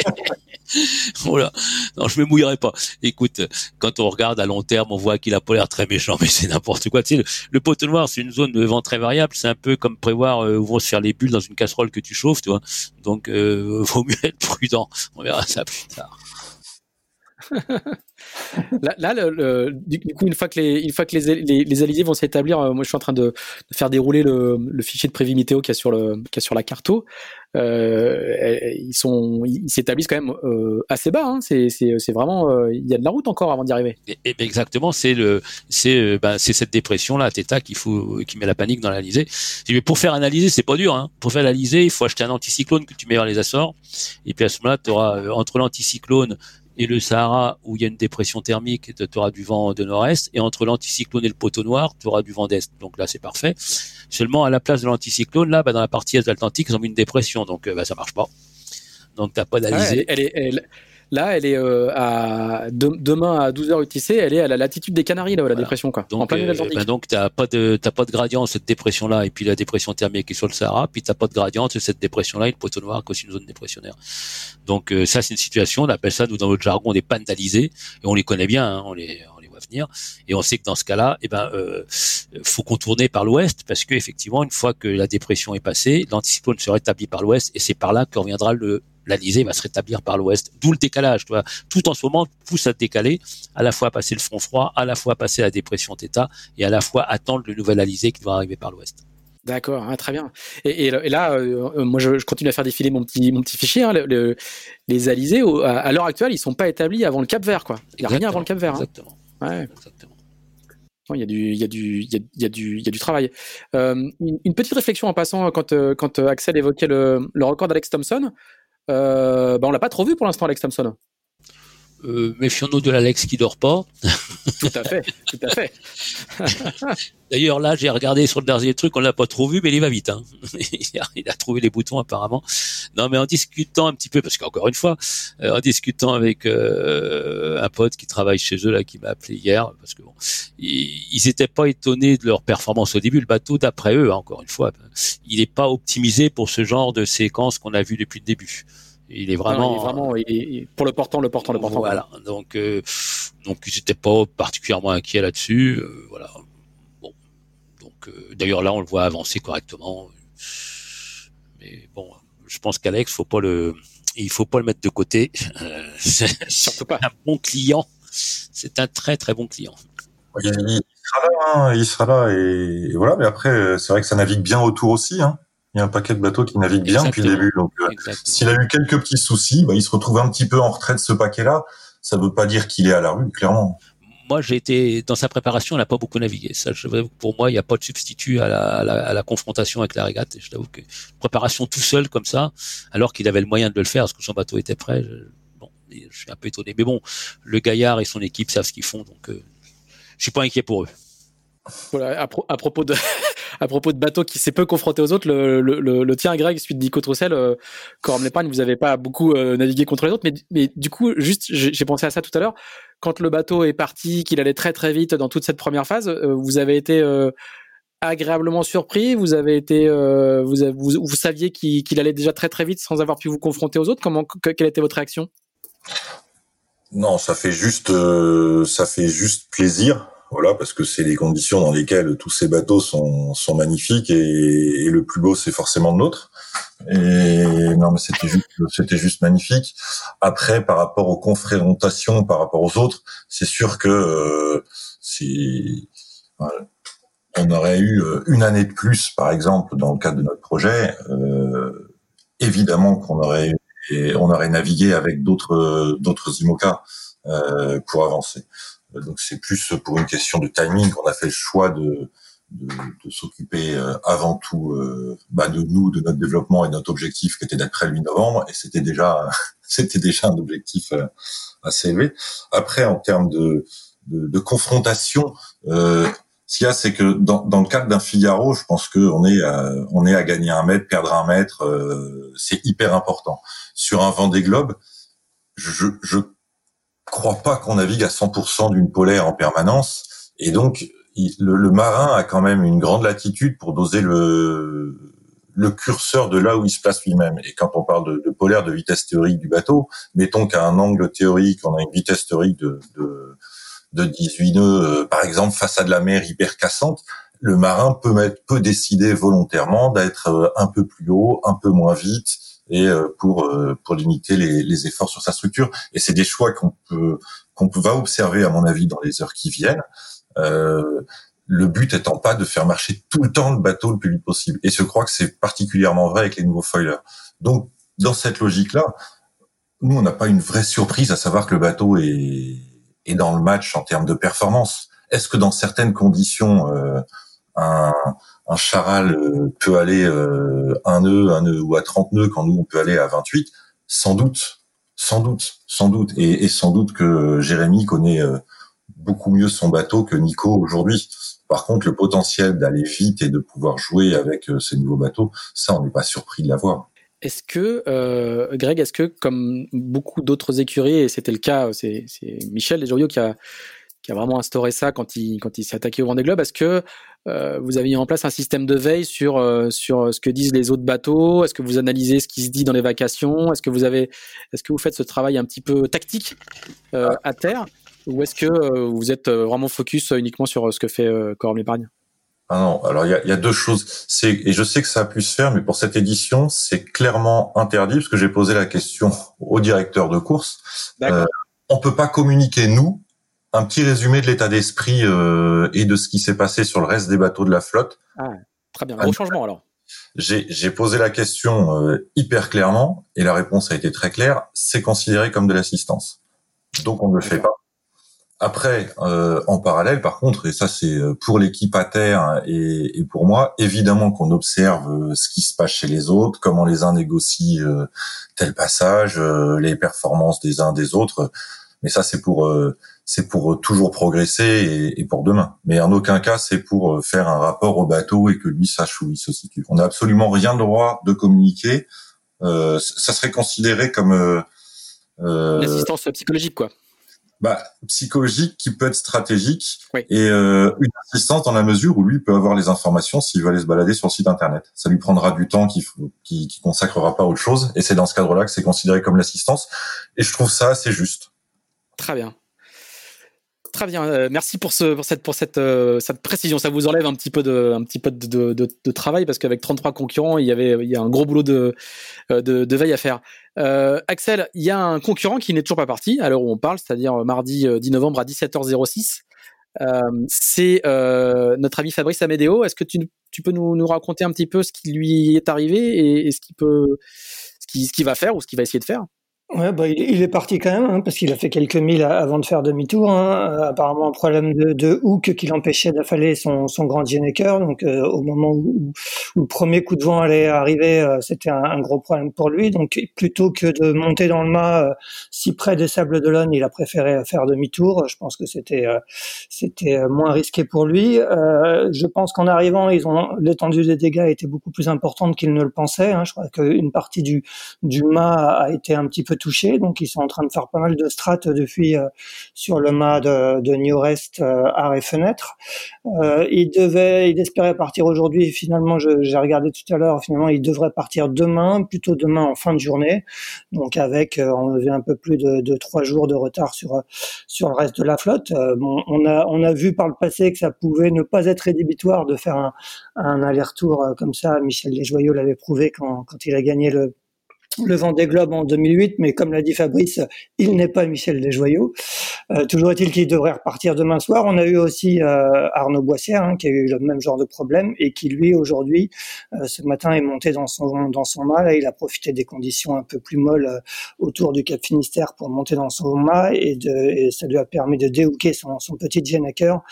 voilà. Non, je me mouillerai pas. Écoute, quand on regarde à long terme, on voit qu'il a pas l'air très méchant, mais c'est n'importe quoi. Tu sais, le, poteau noir, c'est une zone de vent très variable. C'est un peu comme prévoir euh, où vont se faire les bulles dans une casserole que tu chauffes, tu vois. Donc, euh, vaut mieux être prudent. On verra ça plus tard.
Là, du, coup, une fois que les, une fois que les, les, les alliés vont s'établir, euh, moi je suis en train de, faire dérouler le, fichier de prévis météo qu'il y a sur le, qu'il y a sur la carto. Euh, ils sont, ils s'établissent quand même euh, assez bas. Hein. C'est, c'est, c'est vraiment, il y a de la route encore avant d'y arriver.
Et, exactement, c'est le, c'est, bah, c'est cette dépression là, Theta, qu'il faut, qui met la panique dans l'Alizé. Pour faire analyser, c'est pas dur. Hein. Pour faire l'Alizé, il faut acheter un anticyclone que tu mets vers les Açores. Et puis à ce moment-là, tu auras entre l'anticyclone et le Sahara où il y a une dépression thermique, tu auras du vent de nord-est, et entre l'anticyclone et le poteau noir, tu auras du vent d'est. Donc là, c'est parfait. Seulement, à la place de l'anticyclone, là, bah, dans la partie est de l'Atlantique, ils ont mis une dépression, donc euh, bah, ça marche pas. Donc t'as pas
elle, est, elle, Là, elle est euh, à demain à 12h UTC, elle est à la latitude des Canaries là, la dépression quoi.
Donc, en plein euh, ben donc t'as pas de t'as pas de gradient cette dépression là et puis la dépression thermique qui est sur le Sahara, puis t'as pas de gradient cette dépression là et le poteau noir qui est aussi une zone dépressionnaire. Donc euh, ça c'est une situation, on appelle ça nous dans notre jargon des pandalisés et on les connaît bien, hein, on les on les voit venir et on sait que dans ce cas-là, eh ben euh, faut contourner par l'ouest parce que effectivement une fois que la dépression est passée, l'anticyclone se rétablit par l'ouest et c'est par là que reviendra le l'Alizé va se rétablir par l'ouest. D'où le décalage. Tout en ce moment pousse à décaler, à la fois passer le front froid, à la fois passer la dépression Theta, et à la fois attendre le nouvel Alizé qui va arriver par l'ouest.
D'accord, hein, très bien. Et, là, euh, euh, moi, je, continue à faire défiler mon petit, mon petit fichier. Hein, les alizés, à, l'heure actuelle, ils sont pas établis avant le Cap Vert, quoi. Il n'y a rien avant le Cap Vert. Hein.
Exactement. Ouais.
Exactement. Il y, a du, il, y a du, il, y a, du, il y a du travail. Euh, une, petite réflexion en passant, quand, quand Axel évoquait le, le record d'Alex Thompson, euh, bah on l'a pas trop vu pour l'instant, Alex Thompson.
Euh, méfions-nous de l'Alex qui dort pas.
tout à fait, tout à fait.
D'ailleurs, là, j'ai regardé sur le dernier truc, on l'a pas trop vu, mais il va vite. Hein. il, a, trouvé les boutons apparemment. Non, mais en discutant un petit peu, parce qu'encore une fois, euh, en discutant avec euh, un pote qui travaille chez eux là, qui m'a appelé hier, parce que bon, ils n'étaient pas étonnés de leur performance au début. Le bateau, d'après eux, hein, encore une fois, il n'est pas optimisé pour ce genre de séquence qu'on a vu depuis le début. Il est vraiment,
vraiment pour le portant, le portant, le portant.
Voilà. Donc, euh, donc ils n'étaient pas particulièrement inquiets là-dessus. Euh, voilà. Bon. Donc, euh, d'ailleurs là, on le voit avancer correctement. Mais bon, je pense qu'Alex, faut pas le, il faut pas le mettre de côté.
Surtout pas.
Un bon client. C'est un très très bon client.
Il, sera là, hein, il sera là et, voilà. Mais après, c'est vrai que ça navigue bien autour aussi. Hein il y a un paquet de bateaux qui naviguent bien depuis le début. Donc, euh, s'il a eu quelques petits soucis, bah, il se retrouve un petit peu en retrait de ce paquet-là. Ça ne veut pas dire qu'il est à la rue, clairement.
Moi, j'ai été dans sa préparation, il n'a pas beaucoup navigué. Ça, je, pour moi, il n'y a pas de substitut à la, à, la, à la, confrontation avec la régate. Et je t'avoue que préparation tout seul comme ça, alors qu'il avait le moyen de le faire, parce que son bateau était prêt. Je, bon, je suis un peu étonné. Mais bon, le gaillard et son équipe savent ce qu'ils font, donc euh, je suis pas inquiet pour eux.
Voilà, à, à, propos de à propos de bateaux qui s'est peu confronté aux autres, le, le, le, tien Greg, suite d'Ico Troussel, euh, l'épargne, vous avez pas beaucoup euh, navigué contre les autres, mais, mais du coup, juste, j'ai pensé à ça tout à l'heure. Quand le bateau est parti, qu'il allait très très vite dans toute cette première phase, euh, vous avez été euh, agréablement surpris. Vous avez été, vous, vous, saviez qu'il allait déjà très très vite sans avoir pu vous confronter aux autres. Comment, quelle était votre réaction?
Non, ça fait juste, ça fait juste plaisir voilà, parce que c'est les conditions dans lesquelles tous ces bateaux sont, magnifiques et, le plus beau c'est forcément le nôtre. Et non, mais c'était juste, c'était juste magnifique. Après, par rapport aux confrontations, par rapport aux autres, c'est sûr que euh, si on aurait eu euh, une année de plus, par exemple, dans le cadre de notre projet, euh, évidemment qu'on aurait on aurait navigué avec d'autres d'autres IMOCA pour avancer. Donc c'est plus pour une question de timing qu'on a fait le choix de, de, de s'occuper avant tout bah de nous, de notre développement et notre objectif qui était d'être prêt le 8 novembre. Et c'était déjà c'était déjà un objectif assez élevé. Après, en termes de, de, de confrontation, euh, ce qu'il y a, c'est que dans, dans le cadre d'un Figaro, je pense qu'on est à, on est à gagner un mètre, perdre un mètre, euh, c'est hyper important. Sur un Vendée Globe, je je crois pas qu'on navigue à 100% d'une polaire en permanence, et donc le, marin a quand même une grande latitude pour doser le le curseur de là où il se place lui-même. Et quand on parle de, de, polaire, de vitesse théorique du bateau, mettons qu'à un angle théorique, on a une vitesse théorique de, de, de 18 nœuds, euh, par exemple, face à de la mer hyper cassante, le marin peut, mettre, peut décider volontairement d'être euh, un peu plus haut, un peu moins vite, et euh, pour pour limiter les, les, efforts sur sa structure. Et c'est des choix qu'on peut qu'on va observer à mon avis dans les heures qui viennent. Euh, le but étant pas de faire marcher tout le temps le bateau le plus vite possible. Et je crois que c'est particulièrement vrai avec les nouveaux foilers. Donc, dans cette logique-là, nous, on n'a pas une vraie surprise à savoir que le bateau est, est dans le match en termes de performance. Est-ce que dans certaines conditions, euh, un, un charal euh, peut aller euh, un nœud, un nœud ou à 30 nœuds quand nous, on peut aller à 28 Sans doute, sans doute, sans doute. Et, sans doute que Jérémy connaît euh, beaucoup mieux son bateau que Nico aujourd'hui. Par contre, le potentiel d'aller vite et de pouvoir jouer avec ces nouveaux bateaux, ça, on n'est pas surpris de l'avoir.
Est-ce que, Greg, est-ce que, comme beaucoup d'autres écuries, et c'était le cas, c'est Michel Desjoriaux qui a, qui a vraiment instauré ça quand il, quand il s'est attaqué au Vendée Globe, est-ce que euh, vous avez mis en place un système de veille sur, euh, sur ce que disent les autres bateaux. Est-ce que vous analysez ce qui se dit dans les vacations? Est-ce que vous avez, est-ce que vous faites ce travail un petit peu tactique euh, à terre? Ou est-ce que euh, vous êtes euh, vraiment focus uniquement sur euh, ce que fait Corum l'épargne
ah non, alors il y a, y a, deux choses. C'est et je sais que ça a pu se faire, mais pour cette édition, c'est clairement interdit parce que j'ai posé la question au directeur de course. Euh, on peut pas communiquer nous un petit résumé de l'état d'esprit euh, et de ce qui s'est passé sur le reste des bateaux de la flotte.
Ah, très bien, gros changement alors.
J'ai posé la question euh, hyper clairement et la réponse a été très claire. C'est considéré comme de l'assistance, donc on ne le fait pas. Après, euh, en parallèle, par contre, et ça c'est euh, pour l'équipe à terre et, et, pour moi, évidemment qu'on observe euh, ce qui se passe chez les autres, comment les uns négocient euh, tel passage, euh, les performances des uns des autres. Mais ça c'est pour c'est pour toujours progresser et, et, pour demain. Mais en aucun cas c'est pour faire un rapport au bateau et que lui sache où il se situe. On n'a absolument rien le droit de communiquer. ça serait considéré comme
l'assistance psychologique quoi
bah, psychologique qui peut être stratégique et euh, une assistance dans la mesure où lui peut avoir les informations s'il veut aller se balader sur le site internet. Ça lui prendra du temps qu'il qui, qui consacrera pas à autre chose et c'est dans ce cadre-là que c'est considéré comme l'assistance et je trouve ça assez juste.
Très bien. Très bien, euh, merci pour, euh, cette précision. Ça vous enlève un petit peu de, travail parce qu'avec 33 concurrents, il y avait a un gros boulot de, euh, veille à faire. Axel, il y a un concurrent qui n'est toujours pas parti à l'heure où on parle, c'est-à-dire mardi 10 novembre à 17h06. Euh, c'est notre ami Fabrice Amedeo. Est-ce que tu, peux nous, raconter un petit peu ce qui lui est arrivé et, ce qu'il va faire ou ce qu'il va essayer de faire?
Ouais, bah, il, est parti quand même, hein, parce qu'il a fait quelques milles avant de faire demi-tour. Hein. Euh, apparemment, un problème de, de hook qui l'empêchait d'affaler son, son grand Jenneker. Donc, euh, au moment où, où, le premier coup de vent allait arriver, euh, c'était un, un, gros problème pour lui. Donc, plutôt que de monter dans le mât si près des Sables d'Olonne, il a préféré faire demi-tour. Je pense que c'était c'était moins risqué pour lui. je pense qu'en arrivant, ils ont l'étendue des dégâts était beaucoup plus importante qu'ils ne le pensaient. Hein. Je crois qu'une partie du du mât a été un petit peu donc ils sont en train de faire pas mal de strates depuis euh, sur le mât de, de New Rest euh, arrêt fenêtre. Euh, il devait, il espérait partir aujourd'hui. Finalement, j'ai regardé tout à l'heure. Finalement, il devrait partir demain, plutôt demain en fin de journée. Donc avec, euh, on avait un peu plus de, de trois jours de retard sur sur le reste de la flotte. bon, on a on a vu par le passé que ça pouvait ne pas être rédhibitoire de faire un, un aller-retour comme ça. Michel Desjoyaux l'avait prouvé quand quand il a gagné le le Vendée Globe en 2008, mais comme l'a dit Fabrice, il n'est pas Michel Desjoyaux. Euh, toujours est-il qu'il devrait repartir demain soir. On a eu aussi euh, Arnaud Boissière, hein, qui a eu le même genre de problème et qui lui aujourd'hui, euh, ce matin, est monté dans son dans son mât. Là, il a profité des conditions un peu plus molles euh, autour du Cap Finistère pour monter dans son mât et, de, et ça lui a permis de déhooker son, son petit cœur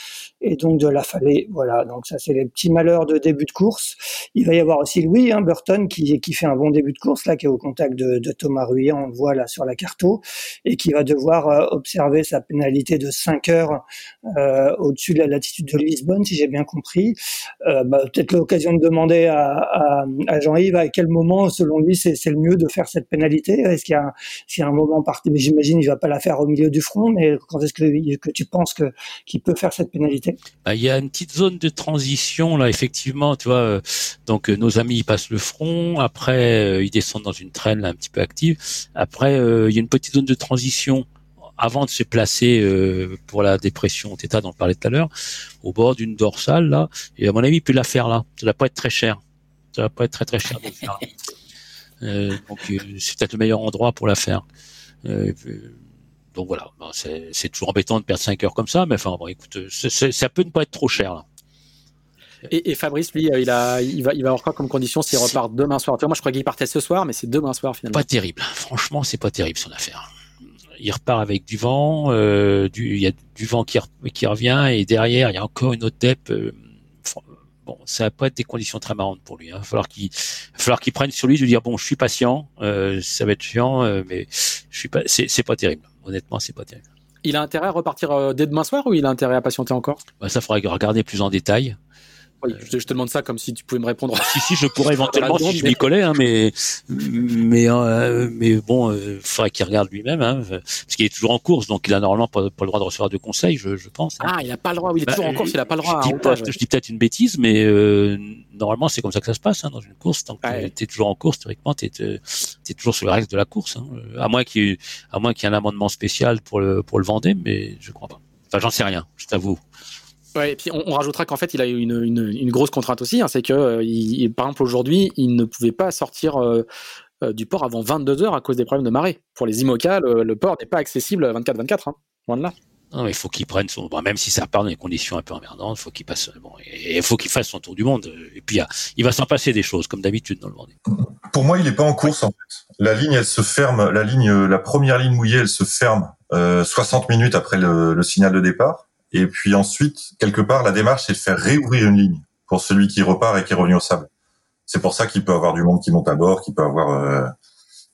et donc de l'affaler. Voilà, donc ça c'est les petits malheurs de début de course. Il va y avoir aussi Louis hein, Burton qui qui fait un bon début de course là, qui est au de, Thomas Ruyet, on le voit là sur la carto, et qui va devoir euh, observer sa pénalité de 5 heures euh, au-dessus de la latitude de Lisbonne, si j'ai bien compris. Euh, bah, Peut-être l'occasion de demander à, Jean-Yves à quel moment, selon lui, c'est le mieux de faire cette pénalité. Est-ce qu'il y, a, un moment parti J'imagine il va pas la faire au milieu du front, mais quand est-ce que, tu penses qu'il peut faire cette pénalité?
Bah, Il y a une petite zone de transition là, effectivement. Tu vois, donc nos amis passent le front, après ils descendent dans une traîne un petit peu active. Après, il y a une petite zone de transition avant de se placer euh, pour la dépression Theta dont on parlait tout à l'heure, au bord d'une dorsale là. Et à mon avis, il peut la faire là. Ça va pas être très cher. Ça va pas être très très cher de le faire. Euh, donc euh, c'est peut-être le meilleur endroit pour la faire. Euh, donc voilà, bon, c'est toujours embêtant de perdre 5 heures comme ça, mais enfin bon, écoute, ça peut ne pas être trop cher. Là.
Et, et, Fabrice, lui, il, a, il, va, il va avoir quoi comme condition s'il repart demain soir? Moi, je crois qu'il partait ce soir, mais c'est demain soir finalement.
Pas terrible. Franchement, c'est pas terrible son affaire il repart avec du vent, euh, du, il y a du vent qui, qui revient et derrière il y a encore une autre dep. Euh, bon, ça va pas être des conditions très marrantes pour lui. Hein. Il va falloir qu'il, falloir qu'il prenne sur lui de dire bon, je suis patient, euh, ça va être chiant, euh, mais je suis pas, c'est, pas terrible. Honnêtement, c'est pas terrible.
Il a intérêt à repartir euh, dès demain soir ou il a intérêt à patienter encore?
Bah, Ça, faudra regarder plus en détail.
Oui, je, te, demande ça comme si tu pouvais me répondre.
si si, je pourrais éventuellement si je m'y collais, hein, mais mais euh, mais bon, euh, faudrait qu'il regarde lui-même, hein, parce qu'il est toujours en course, donc il a normalement pas, pas le droit de recevoir de conseils, je, je pense.
Hein. Ah, il a pas le droit. Oui, il est bah, toujours en course, il a pas le droit.
Je dis, je dis peut-être une bêtise, mais euh, normalement c'est comme ça que ça se passe hein, dans une course. Tant que ouais. tu es toujours en course, théoriquement, tu es, toujours sur le reste de la course, hein, à moins qu'il y ait à moins qu'il y ait un amendement spécial pour le pour le Vendée, mais je crois pas. Enfin, j'en sais rien, je t'avoue.
Ouais, et puis on, on rajoutera qu'en fait il a eu une, une, une grosse contrainte aussi, hein, c'est que euh, il, par exemple aujourd'hui il ne pouvait pas sortir euh, euh, du port avant 22 heures à cause des problèmes de marée. Pour les IMOCA, le, le port n'est pas accessible 24-24, hein, loin de là.
Non, il faut qu'il prenne son. Bon, même si ça part dans des conditions un peu emmerdantes, il faut qu'il passe. Bon, et il faut qu'il fasse son tour du monde. Et puis il va s'en passer des choses, comme d'habitude dans le Vendée.
Pour moi, il n'est pas en course en fait. La ligne, elle se ferme. La ligne, la première ligne mouillée, elle se ferme euh, 60 minutes après le, le signal de départ. Et puis ensuite, quelque part, la démarche, c'est de faire réouvrir une ligne pour celui qui repart et qui est revenu au sable. C'est pour ça qu'il peut avoir du monde qui monte à bord, qui peut avoir. Euh,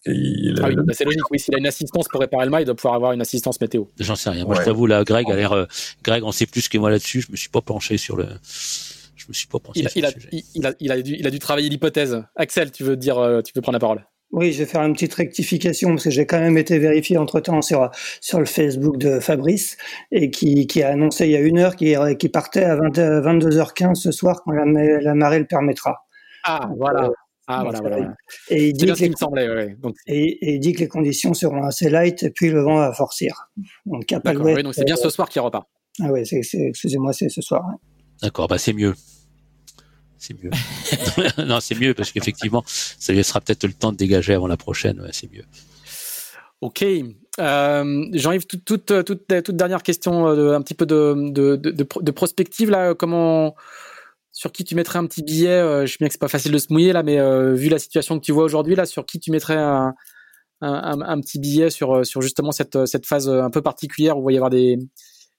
il, ah oui, c'est logique. Oui, s'il a une assistance pour réparer le mât, il doit pouvoir avoir une assistance météo.
J'en sais rien. Moi, ouais. je t'avoue, là, Greg a l'air. Euh, Greg en sait plus que moi là-dessus. Je me suis pas penché sur le. Je me suis pas penché
il,
sur
il
le
a,
sujet.
Il, il, a, il, a dû, il a dû travailler l'hypothèse. Axel, tu veux dire, euh, tu veux prendre la parole?
Oui, je vais faire une petite rectification parce que j'ai quand même été vérifié entre temps sur sur le Facebook de Fabrice et qui, qui a annoncé il y a une heure qu'il qui partait à 20, 22h15 ce soir quand la, la marée le permettra.
Ah voilà. Ah, voilà, voilà.
Et il dit,
que les, me semblait, ouais.
Donc... et, et, il dit que les conditions seront assez light et puis le vent va forcir.
Donc, oui, donc c'est bien ce soir qu'il repart.
Ah oui, excusez-moi, c'est ce soir.
D'accord, bah c'est mieux mieux. non, c'est mieux parce qu'effectivement, ça laissera peut-être le temps de dégager avant la prochaine. C'est mieux.
Ok. Euh, Jean-Yves, toute, toute, toute, dernière question, euh, un petit peu de, prospective là. Comment, sur qui tu mettrais un petit billet euh, Je sais bien que c'est pas facile de se mouiller là, mais euh, vu la situation que tu vois aujourd'hui là, sur qui tu mettrais un, petit billet sur, sur justement cette, cette phase un peu particulière où il va y avoir des,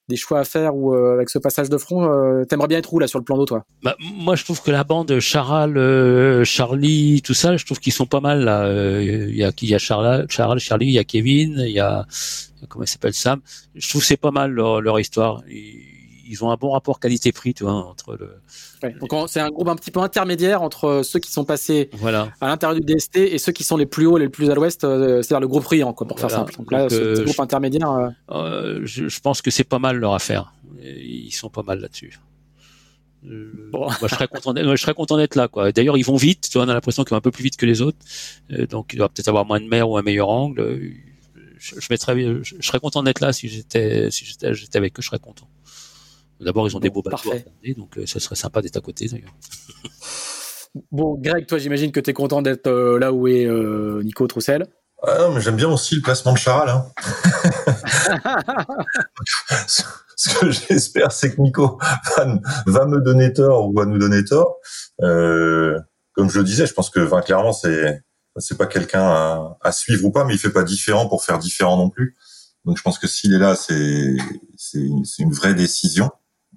des choix à faire ou euh, avec ce passage de front, euh, t'aimerais bien être où là sur le plan d'eau, toi?
Bah, Moi, je trouve que la bande Charal, euh, Charlie, tout ça, je trouve qu'ils sont pas mal là. Il y a il y a Charal, Charal, Charlie, il y a Kevin, il y a comment il s'appelle Sam? Je trouve c'est pas mal leur, leur histoire. Ils ont un bon rapport qualité-prix, tu vois, entre le.
Ouais, donc c'est un groupe un petit peu intermédiaire entre ceux qui sont passés
voilà.
à l'intérieur du DST et ceux qui sont les plus hauts, les plus à l'ouest, euh, c'est-à-dire le groupe Riant, quoi, pour voilà. faire simple. Donc là, donc, ce euh, groupe intermédiaire. Euh...
Euh, je, je, pense que c'est pas mal leur affaire. Ils sont pas mal là-dessus. Bon. moi, je serais content d'être, je serais content d'être là, quoi. D'ailleurs, ils vont vite. Tu vois, on a l'impression qu'ils vont un peu plus vite que les autres. donc, il doit peut-être avoir moins de mer ou un meilleur angle. Je, je mettrais, je, je serais content d'être là si j'étais, si j'étais, j'étais avec eux, je serais content. D'abord, ils ont bon, des beaux bateaux, donc euh, ça serait sympa d'être à côté d'ailleurs.
Bon, Greg, toi, j'imagine que tu es content d'être là où est Nico Troussel.
Ah non, mais j'aime bien aussi le placement de Charal. Hein. Ce que j'espère, c'est que Nico va, me donner tort ou va nous donner tort. Euh, comme je le disais, je pense que enfin, clairement, c'est c'est pas quelqu'un à, suivre ou pas, mais il fait pas différent pour faire différent non plus. Donc je pense que s'il est là, c'est c'est une vraie décision,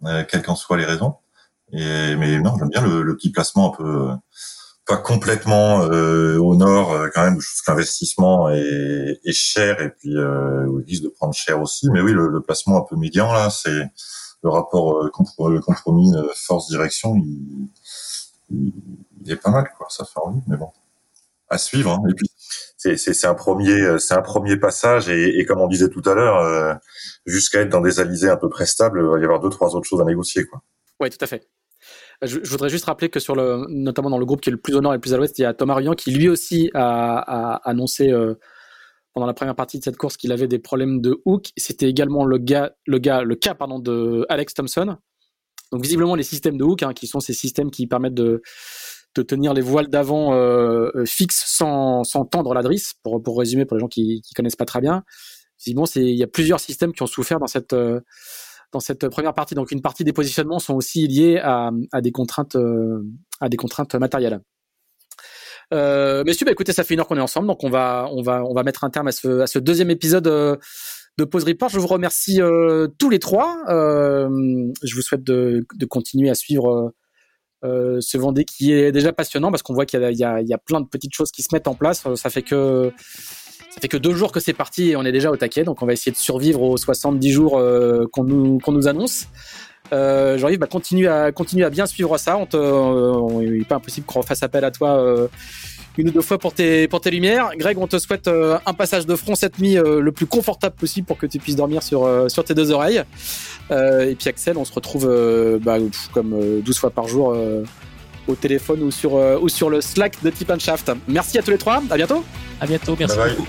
euh, quelles qu'en soient les raisons. Mais non, j'aime bien le, petit placement un peu pas complètement euh, au nord euh, quand même. Je trouve que l'investissement est, cher et puis euh, il risque de prendre cher aussi. Mais oui, le, placement un peu médian là, c'est le rapport euh, le compromis force direction, il, il, est pas mal quoi. Ça fait envie, mais bon, à suivre. Hein. Et puis c'est un premier c'est un premier passage et, comme on disait tout à l'heure, jusqu'à être dans des alizés un peu prestables, il va y avoir deux trois autres choses à négocier.
Oui, tout à fait. Je, voudrais juste rappeler que sur le, notamment dans le groupe qui est le plus au nord et le plus à l'ouest, il y a Thomas Ruyant qui lui aussi a, annoncé euh, pendant la première partie de cette course qu'il avait des problèmes de hook. C'était également le gars, le gars, le cas pardon de Alex Thompson. Donc visiblement les systèmes de hook, hein, qui sont ces systèmes qui permettent de, de tenir les voiles d'avant euh, fixes sans, sans tendre la drisse, pour, pour résumer pour les gens qui, qui connaissent pas très bien. Visiblement, il y a plusieurs systèmes qui ont souffert dans cette euh, dans cette première partie. Donc une partie des positionnements sont aussi liés à, des contraintes euh, à des contraintes matérielles. Euh, messieurs, bah, écoutez, ça fait une heure qu'on est ensemble, donc on va on va on va mettre un terme à ce, à ce deuxième épisode euh, de Pause Report. Je vous remercie euh, tous les trois. Euh, je vous souhaite de continuer à suivre ce Vendée qui est déjà passionnant parce qu'on voit qu'il y, y, a, plein de petites choses qui se mettent en place. Ça fait que ça fait que deux jours que c'est parti et on est déjà au taquet, donc on va essayer de survivre aux 70 jours euh, qu'on nous, qu'on nous annonce. Euh, Jean-Yves, bah, continue, à, continue à bien suivre ça. On te, euh, il n'est pas impossible qu'on fasse appel à toi euh, une ou deux fois pour tes, pour tes lumières. Greg, on te souhaite euh, un passage de front cette nuit le plus confortable possible pour que tu puisses dormir sur, sur tes deux oreilles. et puis Axel, on se retrouve bah, comme 12 fois par jour au téléphone ou sur, ou sur le Slack de Tip Shaft. Merci à tous les trois. À bientôt.
À bientôt. Merci beaucoup.